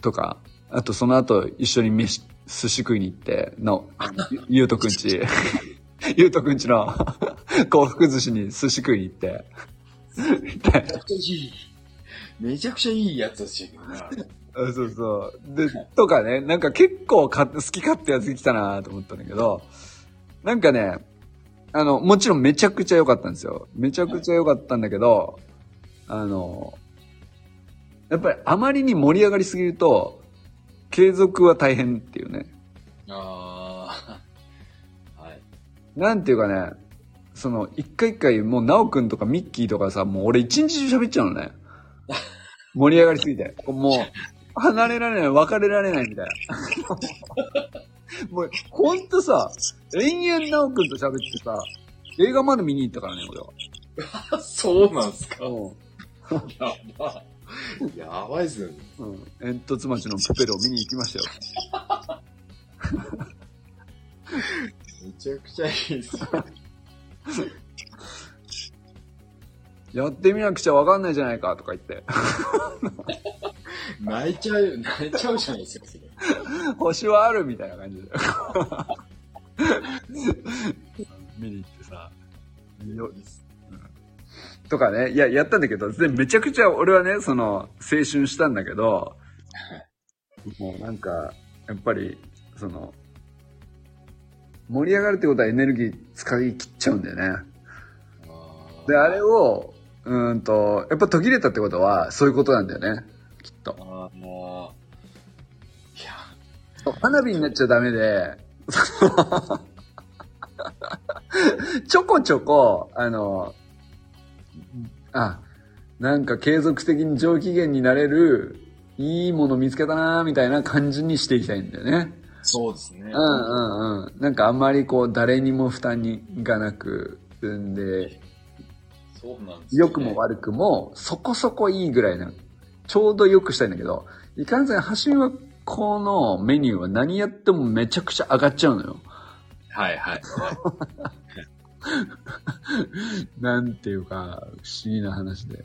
とか、あとその後一緒に飯、寿司食いに行って、の、ゆゆうとくんち、<laughs> ゆうとくんちの <laughs> 幸福寿司に寿司食いに行って、めちゃくちゃいい。めちゃくちゃいいやつですよな。あそうそう。で、とかね、なんか結構か好き勝手やってきたなと思ったんだけど、なんかね、あの、もちろんめちゃくちゃ良かったんですよ。めちゃくちゃ良かったんだけど、あの、やっぱりあまりに盛り上がりすぎると、継続は大変っていうね。ああ。はい。なんていうかね、その、一回一回もう、ナオくんとかミッキーとかさ、もう俺一日中喋っちゃうのね。盛り上がりすぎて。もう、離れられない、別れられないみたいな。もう、ほんとさ、延々ナオくんと喋ってさ、映画まで見に行ったからね、俺は。そうなんすか。うやば。やばいっすよね。ん。うん。煙突町のプペルを見に行きましたよ。めちゃくちゃいいっすよ。やってみなくちゃわかんないじゃないか、とか言って。<laughs> 泣いちゃう、泣いちゃうじゃないですか、それ。星はあるみたいな感じで。<laughs> 見に行ってさ。よとかね、いや、やったんだけど、でめちゃくちゃ俺はね、その、青春したんだけど、もうなんか、やっぱり、その、盛り上がるってことはエネルギー使い切っちゃうんだよね。で、あれを、うーんと、やっぱ途切れたってことは、そういうことなんだよね。きっと。あーもう、いや、花火になっちゃダメで、<laughs> ちょこちょこ、あの、あ、なんか継続的に上機嫌になれる、いいもの見つけたなーみたいな感じにしていきたいんだよね。そうですね。うんうんうん。なんかあんまりこう誰にも負担にがなく、んで、そうなんですよ、ね。良くも悪くもそこそこいいぐらいな、ちょうど良くしたいんだけど、いかんせん橋はこのメニューは何やってもめちゃくちゃ上がっちゃうのよ。はいはい。<laughs> なんていうか、不思議な話で。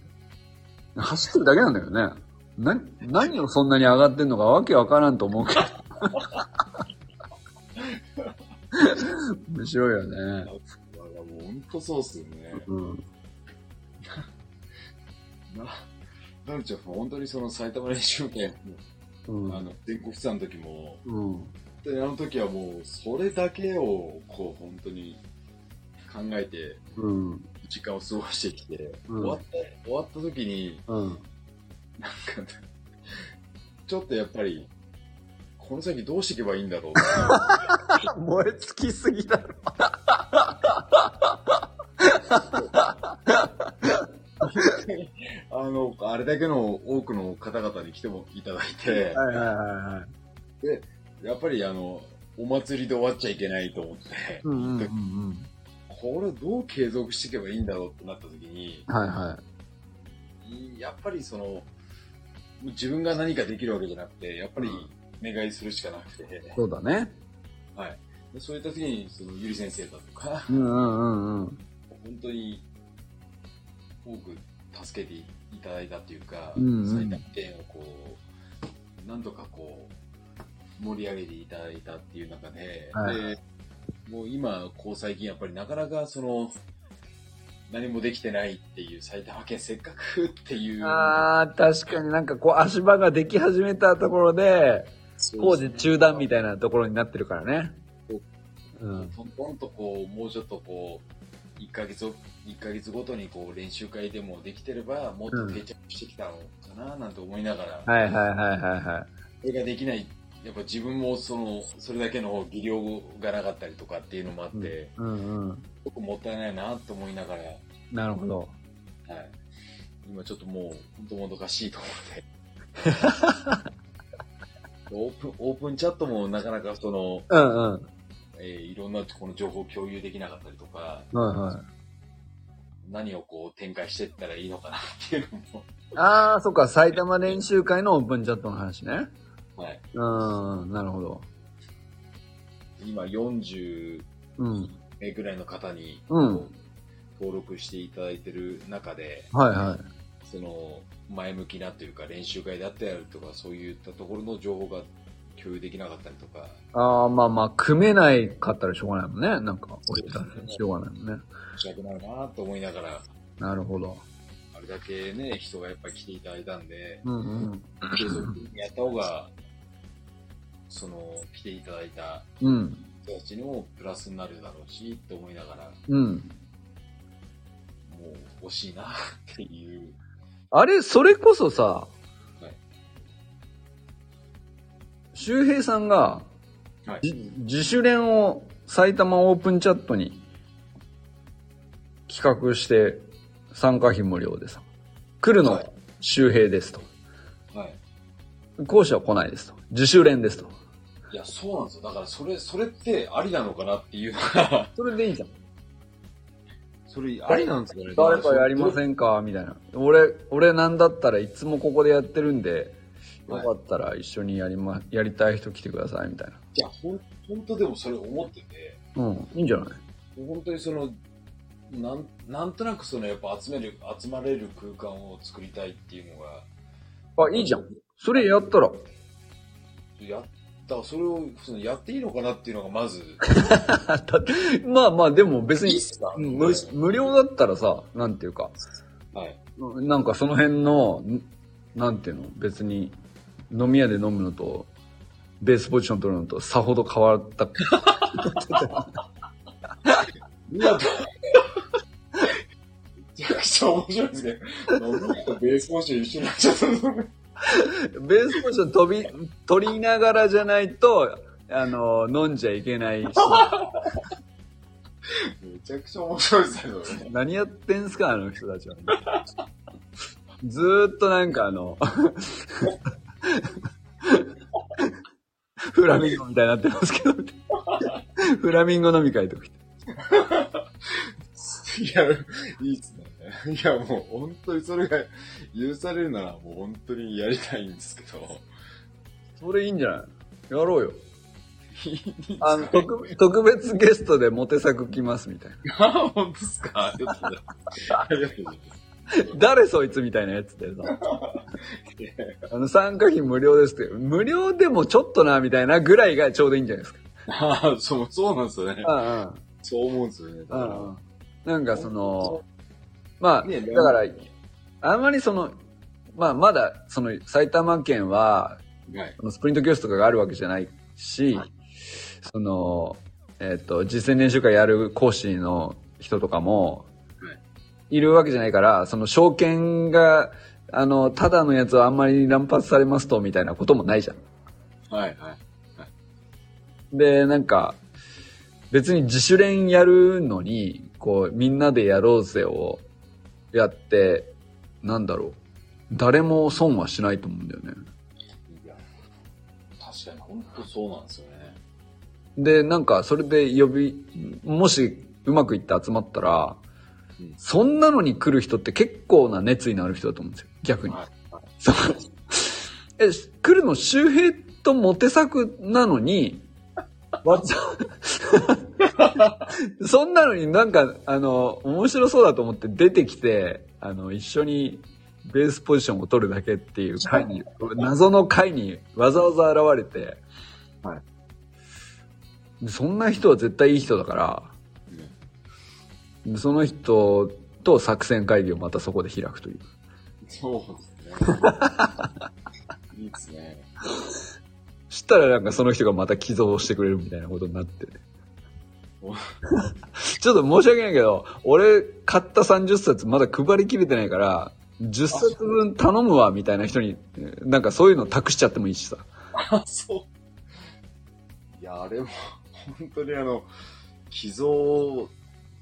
走ってるだけなんだよね。な、何をそんなに上がってんのかわけわからんと思うけど。面白いよね。もう本当そうっすよね。うん。な、なるちゃん、本当にその埼玉練習会うん。の、あの、全国ツアーの時も、うん。であの時はもう、それだけを、こう、本当に考えて、うん。時間を過ごしてきて、うん終わった、終わった時に、うん。なんか、ちょっとやっぱり、この先どうしていけばいいんだろう燃え尽きすぎだろ。あの、あれだけの多くの方々に来てもいただいて、はいはいはいはい。やっぱりあの、お祭りで終わっちゃいけないと思って、うんうんうんうん。これどう継続していけばいいんだろうってなった時に、はいはい。やっぱりその、自分が何かできるわけじゃなくて、やっぱり願いするしかなくて、そうだね。はい。でそういった時に、その、ゆり先生だとか、うんうんうんうん。本当に多く助けていただいたっていうか、うんうん埼玉県をこう、なんとかこう、盛り上げていただいたっていう中で、はいで、もう今、こう最近やっぱりなかなかその、何もできてないっていう埼玉県せっかくっていう、ああ、確かになんかこう足場ができ始めたところで、工事中断みたいなところになってるからね。うん。トントンとこう、もうちょっとこう、1ヶ月を、一ヶ月ごとにこう練習会でもできてれば、もっと定着してきたのかななんて思いながら、はいはいはいはいはい。それができない、やっぱ自分もその、それだけの技量がなかったりとかっていうのもあって、うんうん。すごくもったいないなと思いながら、なるほど。はい。今ちょっともう、本当もどかしいと思って。<laughs> オープン、オープンチャットもなかなかその、うんうん。えーいろんなこの情報を共有できなかったりとか、はいはい。何をこう展開していったらいいのかなっていうのも、ああ、そっか、埼玉練習会のオープンチャットの話ね。はい。うん、なるほど。今40うん。名ぐらいの方に、うん登録していただいてる中で、はいはい。その、前向きなというか練習会であったりとか、そういったところの情報が共有できなかったりとか、ああ、まあまあ、組めないかったらしょうがないもんね。なんか、おししょうがないもんね。申し訳ないなと思いながら、なるほど。あれだけね、人がやっぱり来ていただいたんで、うんうん。継続的にやった方が、その、来ていただいたうん。人たちにもプラスになるだろうし、って思いながら、うん。もう惜しいな <laughs> っていう。あれ、それこそさ、い周平さんが、はい。じ自主練を埼玉オープンチャットに企画して参加費無料でさ、来るのはい周平ですと。はい。講師は来ないですと。自主練ですと。いや、そうなんですよ。だから、それ、それってありなのかなっていうのが、<laughs> それでいいじゃん。それ、ありなんですかね誰かやりまんせんか？みたいな。俺、俺なんだったらいつもここでやってるんで、よはいかったら一緒にやりま、やりたい人来てくださいみたいな。いや、ほん、本当でもそれ思ってて、うん、いいんじゃない？本当にその、なん、なんとなくその、やっぱ集める、集まれる空間を作りたいっていうのが、あ、いいじゃん。それやったら。やった、それを、その、やっていいのかなっていうのがまず、<laughs> まあまあ、でも別に無無料だったらさ、なんていうか、はい。なんかその辺の、んなんていうの別に、飲み屋で飲むのと、ベースポジション取るのとさほど変わった。いや、めちゃくちゃ面白いですね。飲み屋とベースポジション一緒になっちゃったの。<laughs> ベースポジション飛び、取りながらじゃないと、あの、飲んじゃいけない人。<laughs> めちゃくちゃ面白いですね、それね。何やってんすか、あの人たちは。ずーっとなんかあの、<laughs> フラミンゴみたいになってますけど、フラミンゴ飲み会とかいや、いいっすね。いや、もう本当にそれが許されるならもう本当にやりたいんですけど。それいいんじゃない？やろうよ。あの、特特別ゲストでモテ作来ますみたいな。あ、本当ですか？ありがとうございます。誰そいつみたいなやつでさ。あの、参加費無料ですって。無料でもちょっとな、みたいなぐらいがちょうどいいんじゃないですか。ああ、そう、そうなんですよね。うんうん。そう思うんですよね。だからうんうん。なんかその、まあ、ねだから、あんまりその、まあ、まだ、その、埼玉県は、はい。スプリント教室とかがあるわけじゃないし、はいその、えっ、と、実践練習会やる講師の人とかも、はいいるわけじゃないから、その、証券が、あの、ただのやつはあんまり乱発されますと、みたいなこともないじゃん。はい、はい。で、なんか、別に自主練やるのに、こう、みんなでやろうぜをやって、なんだろう。誰も損はしないと思うんだよね。いや、確かに本当そうなんですよね。で、なんか、それで呼び、もしうまくいって集まったら、うんそんなのに来る人って結構な熱意のある人だと思うんですよ。逆に。はい。はい。<laughs> え、来るの周平とモテ作なのに、わ <laughs> そんなのになんか、あの、面白そうだと思って出てきて、あの、一緒にベースポジションを取るだけっていう回に、謎の回にわざわざ現れて、はいでそんな人は絶対いい人だから、でその人と作戦会議をまたそこで開くという。そうですね。<laughs> いいですね。したらなんかその人がまた寄贈してくれるみたいなことになって <laughs> ちょっと申し訳ないけど、俺買った30冊まだ配りきれてないから、10冊分頼むわみたいな人に、なんかそういうの託しちゃってもいいしさ。あ、そう。いや、あれも、本当にあの、寄贈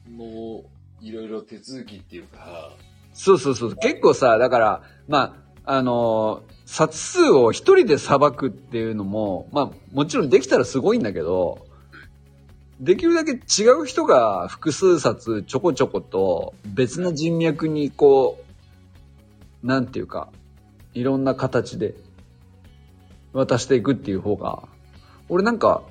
のいろいろ手続きっていうか、そうそうそう。結構さ、だから、まあ、あのー冊数を一人で裁くっていうのも、まあ、もちろんできたらすごいんだけど、できるだけ違う人が複数冊ちょこちょこと別な人脈にこう、なんていうか、いろんな形で渡していくっていう方が、俺なんか、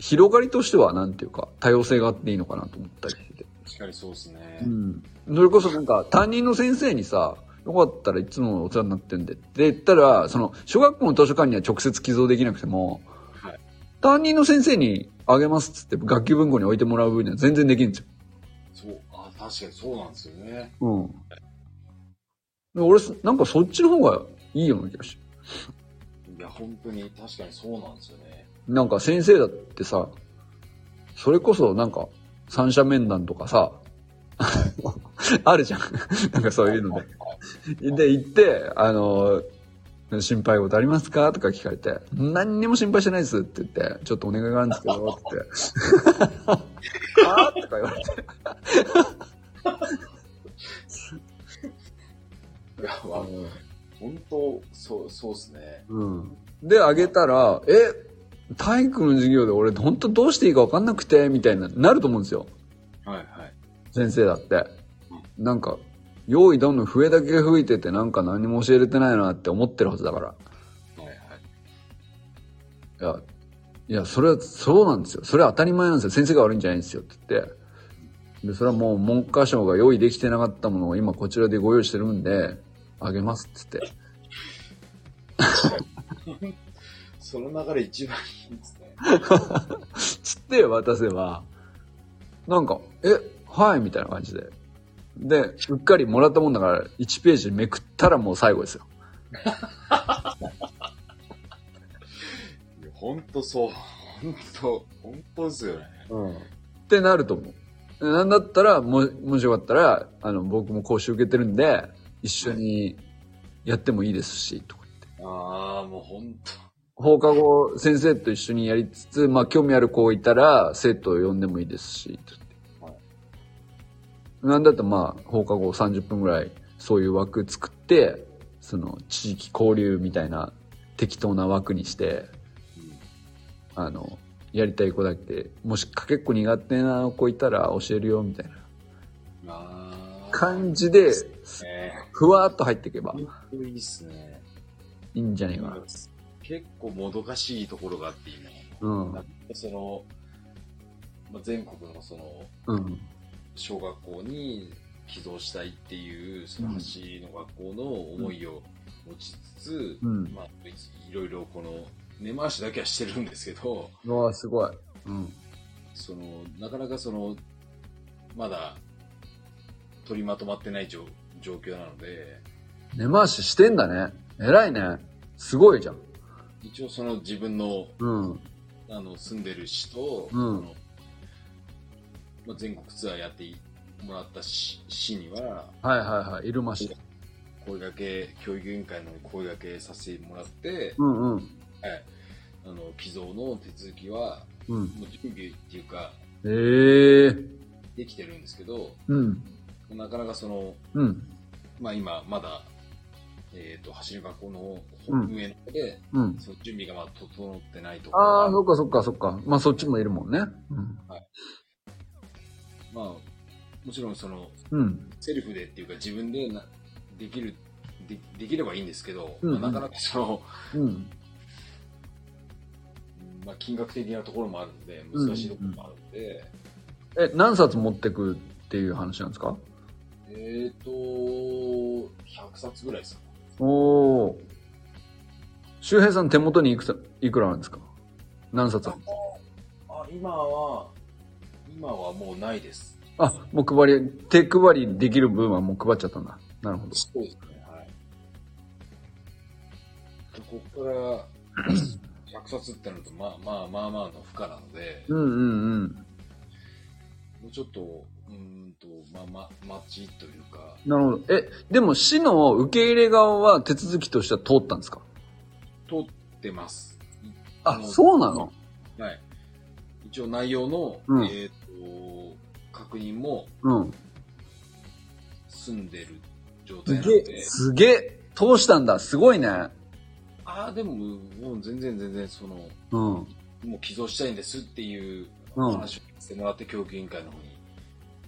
広がりとしてはなんていうか、多様性があっていいのかなと思ったりしてて。確かにそうですね。うん。それこそなんか、担任の先生にさ、よかったらいつもお世話になってんで。って言ったら、その、小学校の図書館には直接寄贈できなくても、はい担任の先生にあげますっつって学級文庫に置いてもらう分には全然できるんですよ。そう、あ、確かにそうなんですよね。うん。で俺、なんかそっちの方がいいような気がして。いや、本当に確かにそうなんですよね。なんか先生だってさ、それこそなんか三者面談とかさ、<laughs> あるじゃん。<laughs> なんかそういうので。で、行って、あの、心配事ありますか？とか聞かれて、何にも心配してないですって言って、ちょっとお願いがあるんですけど、って言って。あ？ーとか言われて。いや、まあ、本当、そう、そうですね。うん。で、あげたら、え、体育の授業で俺本当どうしていいか分かんなくて、みたいな、なると思うんですよ。はいはい。先生だって。なんか、用意どんどん笛だけ吹いててなんか何も教えれてないなって思ってるはずだから。はいはい。いや、いや、それは、そうなんですよ。それは当たり前なんですよ。先生が悪いんじゃないんですよって言って。で、それはもう文科省が用意できてなかったものを今こちらでご用意してるんで、あげますって言って。<laughs> その流れ一番いいですね。<laughs> つって渡せば、なんか、え、はい、みたいな感じで。で、うっかりもらったもんだから、1ページめくったらもう最後ですよ。いや本当そう。本当、本当ですよね。うん。ってなると思う。なんだったら、も、もしよかったら、あの、僕も講習受けてるんで、一緒にやってもいいですし、とか言って。ああ、もう本放課後、先生と一緒にやりつつ、まあ、興味ある子いたら、生徒を呼んでもいいですし、と言って。なんだったらまあ、放課後30分ぐらい、そういう枠作って、その、地域交流みたいな適当な枠にして、あの、やりたい子だけ、もしかけっこ苦手な子いたら教えるよ、みたいな感じで、ねふわーっと入っていけばいいっすね。いいんじゃねえかな。結構もどかしいところがあって今。うん。その、まあ、全国のその、うん。小学校に寄贈したいっていう、その橋の学校の思いを持ちつつ、うん。まあ、いろいろこの、根回しだけはしてるんですけど、うわーすごい。うん。その、なかなかその、まだ、取りまとまってない状状況なので、根回ししてんだね。偉いね。すごいじゃん。一応その自分の、うん。あの、住んでる市と、うんそのまあ、全国ツアーやってもらった市市には、はいはいはい。入間市。声掛け、教育委員会の声掛けさせてもらって、うんうん。はい。あの、寄贈の手続きは、うん。もう準備っていうか、ええー。できてるんですけど、うん。なかなかその、うん。まあ今、まだ、えっ、と、走る学校のうん運営で、うん。その準備がまだ整ってないところああ、がそっかそっかそっか。まあそっちもいるもんね。うん。まあ、もちろんその、うん。セルフでっていうか自分でなできるで、できればいいんですけど、うんうん。まあなかなかその、うん。うんまあ金額的なところもあるんで、難しいところもあるんで、え、何冊持ってくっていう話なんですか？えっ、と、100冊ぐらいですか。おお。周平さん手元にいくさいくらなんですか？何冊ああ、今は、今はもうないです。あ、もう配り、手配りできる分はもう配っちゃったんだ。なるほど。そうですね、はい。ここから、<clears throat> 100冊ってなると、まあまあまあまあの負荷なので、うんうんうん。もうちょっと、うーんと、まあま、待ちというか、なるほど。え、でも市の受け入れ側は手続きとしては通ったんですか？通ってます。あ、そうなの？はい。一応内容の、うんえっ、と、確認もうん。済んでる状態すげえ、なので、すげえ、通したんだ。すごいね。ああ、でも、もう全然全然、その、うん。もう寄贈したいんですっていううんお話をしてもらって、教育委員会の方に。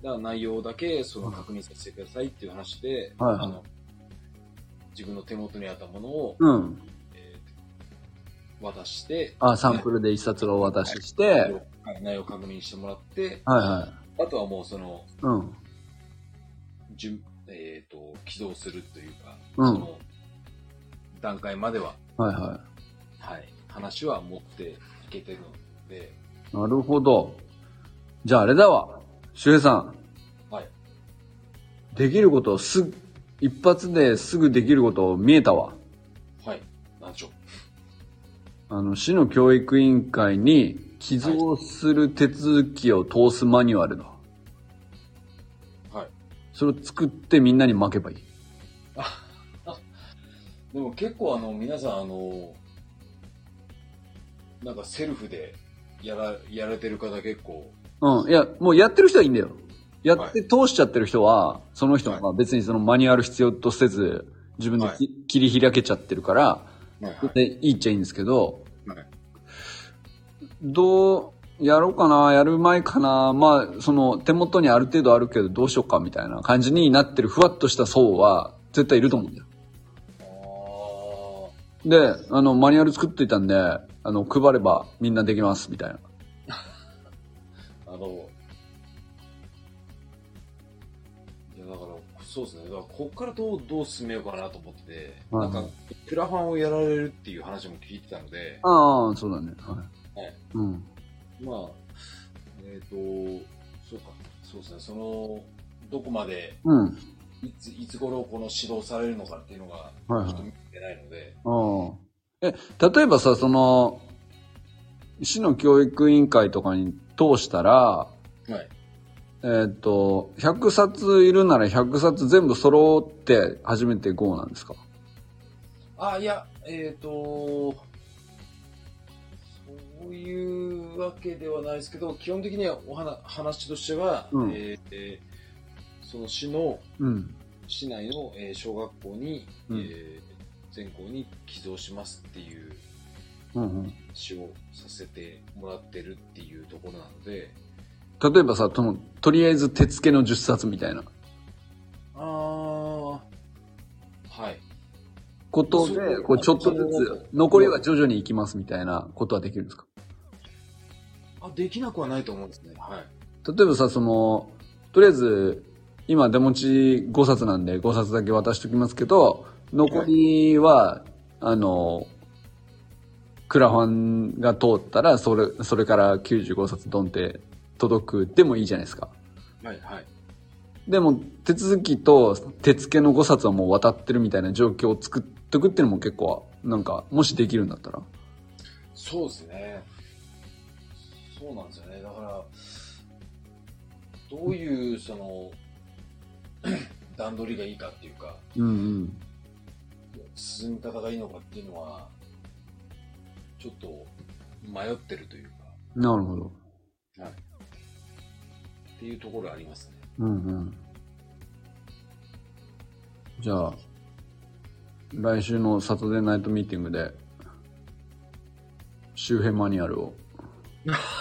だから内容だけその確認させてくださいっていう話で、はいはいあの自分の手元にあったものを、うん。えー渡して、あ、サンプルで一冊をお渡しして、内容はい内容を確認してもらって、はいはあとはもうその、い。うん。順えっ、と、起動するというか、うんその段階までは、はいははい、話は持っていけてるので、い。なるほど。じゃああれだわ。周平さん。はい。できることをす、一発ですぐできることを見えたわ。はい、なんでしょう。あの、市の教育委員会に寄贈する手続きを通すマニュアルだ。はい。それを作ってみんなに巻けばいい。でも結構あの、皆さんあの、なんかセルフでやら、やられてる方結構、うん。いや、もうやってる人はいいんだよ。やって通しちゃってる人は、その人が別にそのマニュアル必要とせず、自分でき、はい切り開けちゃってるから、はいはいでいいっちゃいいんですけど、はいどう、やろうかな、やる前かな、まあ、その手元にある程度あるけどどうしようかみたいな感じになってるふわっとした層は絶対いると思うんだよ。あで、あの、マニュアル作っといたんで、あの、配ればみんなできます、みたいな。ー <laughs> あの、いやだから、そうですね。だから、こっからどう、どう進めようかなと思ってて、はいなんか、クラファンをやられるっていう話も聞いてたので、ああ、そうだね。はい。はいうん。まあ、えっ、と、そうか、そうですね、その、どこまで、うん。いつ、いつ頃この指導されるのかっていうのが、はいはいちょっと見てないので、うん。え、例えばさ、その、市の教育委員会とかに通したら、はい。えっ、と、100冊いるなら100冊全部揃って初めて GO なんですか？あ、いや、えっ、と、そういうわけではないですけど、基本的にはお話話としては、うんえーえーその市の、うん。市内の、えー小学校に、うんえー全校に寄贈しますっていう。詩をさせてもらってるっていうところなので、例えばさ、その、とりあえず手付けの10冊みたいなああ、はい。ことで、こうちょっとずつ、残りは徐々に行きますみたいなことはできるんですか？あ、できなくはないと思うんですね。はい。例えばさ、その、とりあえず、今手持ち5冊なんで5冊だけ渡しときますけど、残りは、あの、クラファンが通ったら、それ、それから95冊ドンって届くでもいいじゃないですか。はい、はい。でも、手続きと手付けの5冊はもう渡ってるみたいな状況を作っとくっていうのも結構、なんか、もしできるんだったら。そうですね。そうなんですよね。だから、どういう、その、<clears throat> 段取りがいいかっていうか、うんうん。進み方がいいのかっていうのは、ちょっと迷ってるというか、なるほど。はい。っていうところありますね。うんうん。じゃあ、来週のサタデーナイトミーティングで、周辺マニュアルを。<laughs>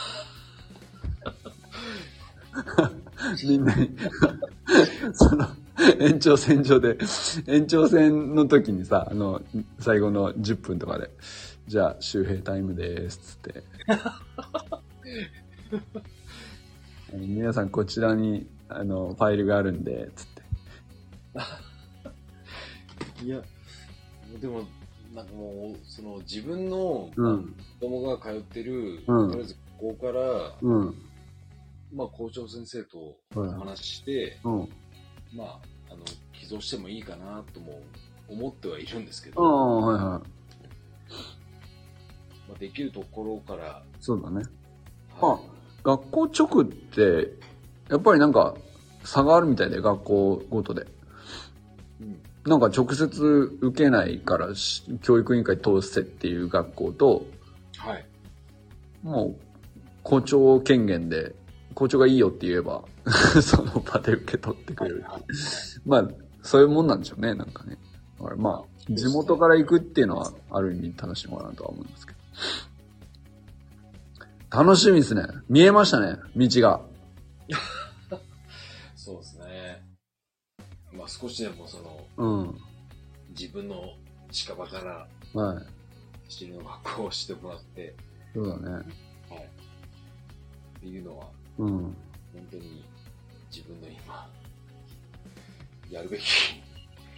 みんなに、その、延長線上で、延長線の時にさ、あの、最後の10分とかで、じゃあ、周平タイムです、つって。あ <laughs> の皆さんこちらに、あの、ファイルがあるんで、つって。いや、でも、なんかもう、その自分のうん。子供が通ってる、うんとりあえずここから、うん。まあ校長先生とはいお話しして、うん。まあ、あの、寄贈してもいいかなとも思ってはいるんですけあど、あ、はいはい。まあ、できるところから、そうだね。はあ、学校直って、やっぱりなんか、差があるみたいで、学校ごとで。いうんなんか直接受けないからし、教育委員会通せっていう学校と、はい。もう、校長権限で、校長がいいよって言えば、<laughs> その場で受け取ってくれる。まあ、そういうもんなんでしょうね、なんかね。だからまあ、地元から行くっていうのは、ある意味楽しいのかなとは思いますけど。楽しみですね。見えましたね、道が。<laughs> そうですね。まあ少しでもその、うん。自分の近場からはい。走りの学校をしてもらって、そうだね。はい。っていうのは、うん。本当に自分の今、やるべき。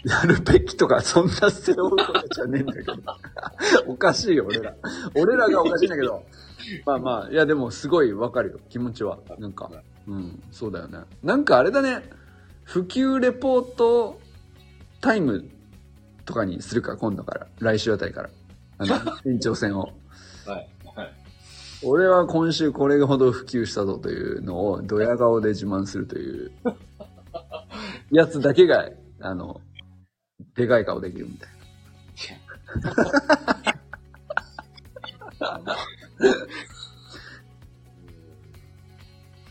<laughs> やるべきとか、そんな背負うことじゃねえんだけど。<laughs> おかしいよ、俺ら。俺らがおかしいんだけど。<laughs> まあまあ、いやでもすごいわかるよ、気持ちは。なんか、うん、そうだよね。なんかあれだね、普及レポートタイムとかにするか、今度から。来週あたりから。あの、延長戦を。はい。はい。俺は今週これほど普及したぞというのを、ドヤ顔で自慢するという、やつだけが、あの、でかい顔できるみたい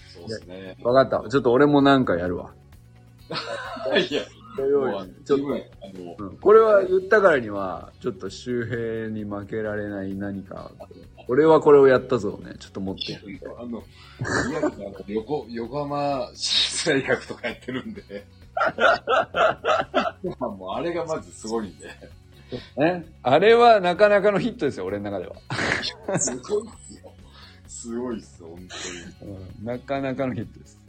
そうですね。な。わかった。ちょっと俺もなんかやるわ。いや、ちょっと、うんこれは言ったからには、ちょっと周平に負けられない何か、俺はこれをやったぞね、ちょっと持ってる。あの、リアルなあの横、<laughs> 横浜市立大学とかやってるんで、もうあれがまずすごいんで、ね。あれはなかなかのヒットですよ、俺の中では。すごいっすよ。すごいっす、本当うん、なかなかのヒットです。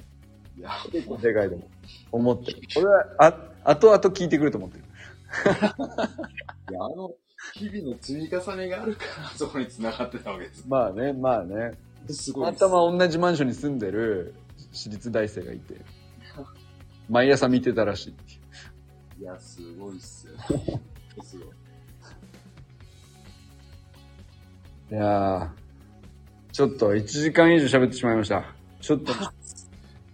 や、結構でかいと思う。思ってる。俺は、あ、後々聞いてくると思ってる。<laughs> いやあの、日々の積み重ねがあるから、そこに繋がってたわけです。まあね、まあね。すごいっす。たまたま同じマンションに住んでる私立大生がいて、<laughs> 毎朝見てたらしい。いや、すごいっすよ。すごい。いやー、ちょっと1時間以上喋ってしまいました。ちょっと、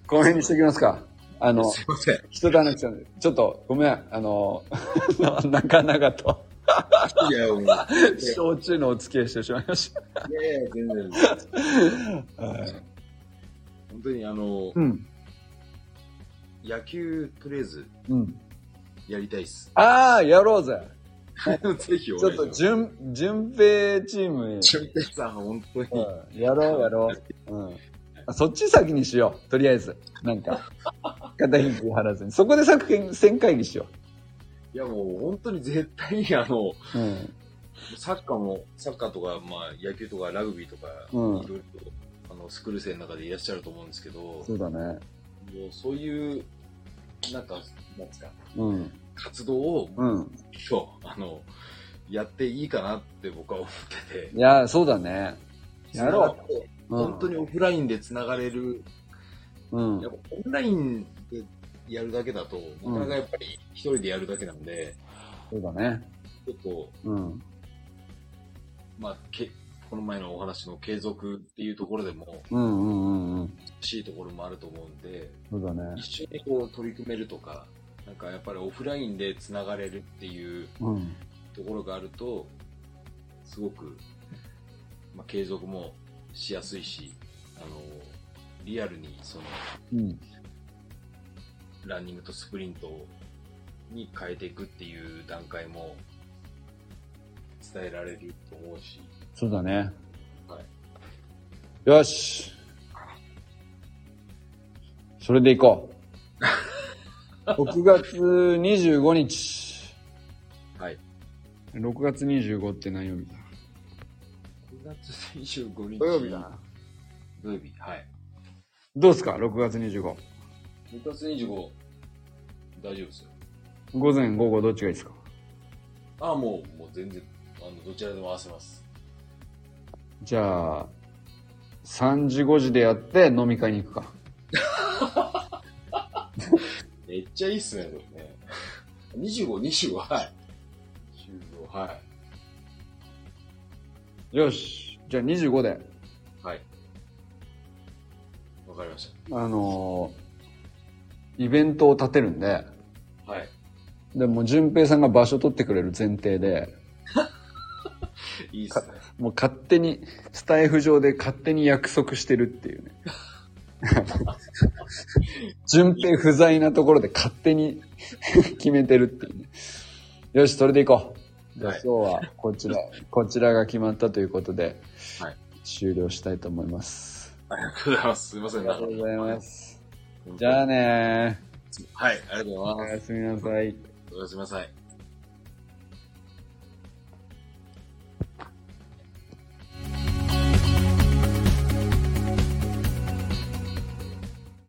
この辺にしておきますか。あの、すいません。人と話したんで、ちょっとごめん、あの、<laughs> 長々と、いや、もう、い焼酎のお付き合いしてしまいました。やいや、全然。はい、本当にあの、うん。野球、とりあえず、うん。やりたいっす。ああ、やろうぜ。<laughs> ぜひおちょっと。じゅん、順平チーム、純平さん、本当に。うんやろうやろう。うん。あそっち先にしよう。とりあえず。なんか、肩ひき張らずに。そこで作戦会議しよいや、もう本当に絶対にあの、う。うん。サッカーも、サッカーとか、まあ、野球とかラグビーとか、うんいろいろと、あの、スクール生の中でいらっしゃると思うんですけど、もそうだね。うそういう、なんか、なんですか、うん。活動を、うん。そう、あの、やっていいかなって僕は思ってて、いや、そうだね。やろう。う。本当にオフラインで繋がれる、うん。やっぱオンラインでやるだけだと、なかなかやっぱり一人でやるだけなんで、そうだね。ちょっと、うん。まあ、けこの前のお話の継続っていうところでも、うんうんうんうん。欲しいところもあると思うんで、そうだね。一緒にこう取り組めるとか、なんかやっぱりオフラインで繋がれるっていううん。ところがあると、すごく、まあ、継続もしやすいし、あの、リアルにその、うん。ランニングとスプリントに変えていくっていう段階も伝えられると思うし、そうだね。はい。よし。それで行こう。<laughs> 6月25日。はい。6月25って何曜日だ？9月25日。土曜日だな。土曜日。はい。どうすか ?6 月25。6月25、大丈夫ですよ。午前、午後どっちがいいですか？ああ、もう、もう全然、あの、どちらでも合わせます。じゃあ、3時5時でやって飲み会に行くか。<laughs> めっちゃいいっすね、でもね。25、25、はい。25、はい。よし。じゃあ25で。はい。わかりましあのーイベントを立てるんで、た。はい。でも、淳平さんが場所取ってくれる前提で、<laughs> いいっすね。もう勝手に、スタイフ上で勝手に約束してるっていうね。<laughs> 順平不在なところで勝手に <laughs> 決めてるっていうね。よし、それで行こう。じゃあはい今日はこちら、こちらが決まったということで、はい終了したいと思います。ありがとうございます。すいませあん。りがとうございます。す。じゃあねはい、ありがとうございます。やすみなさい。おやすみなさい。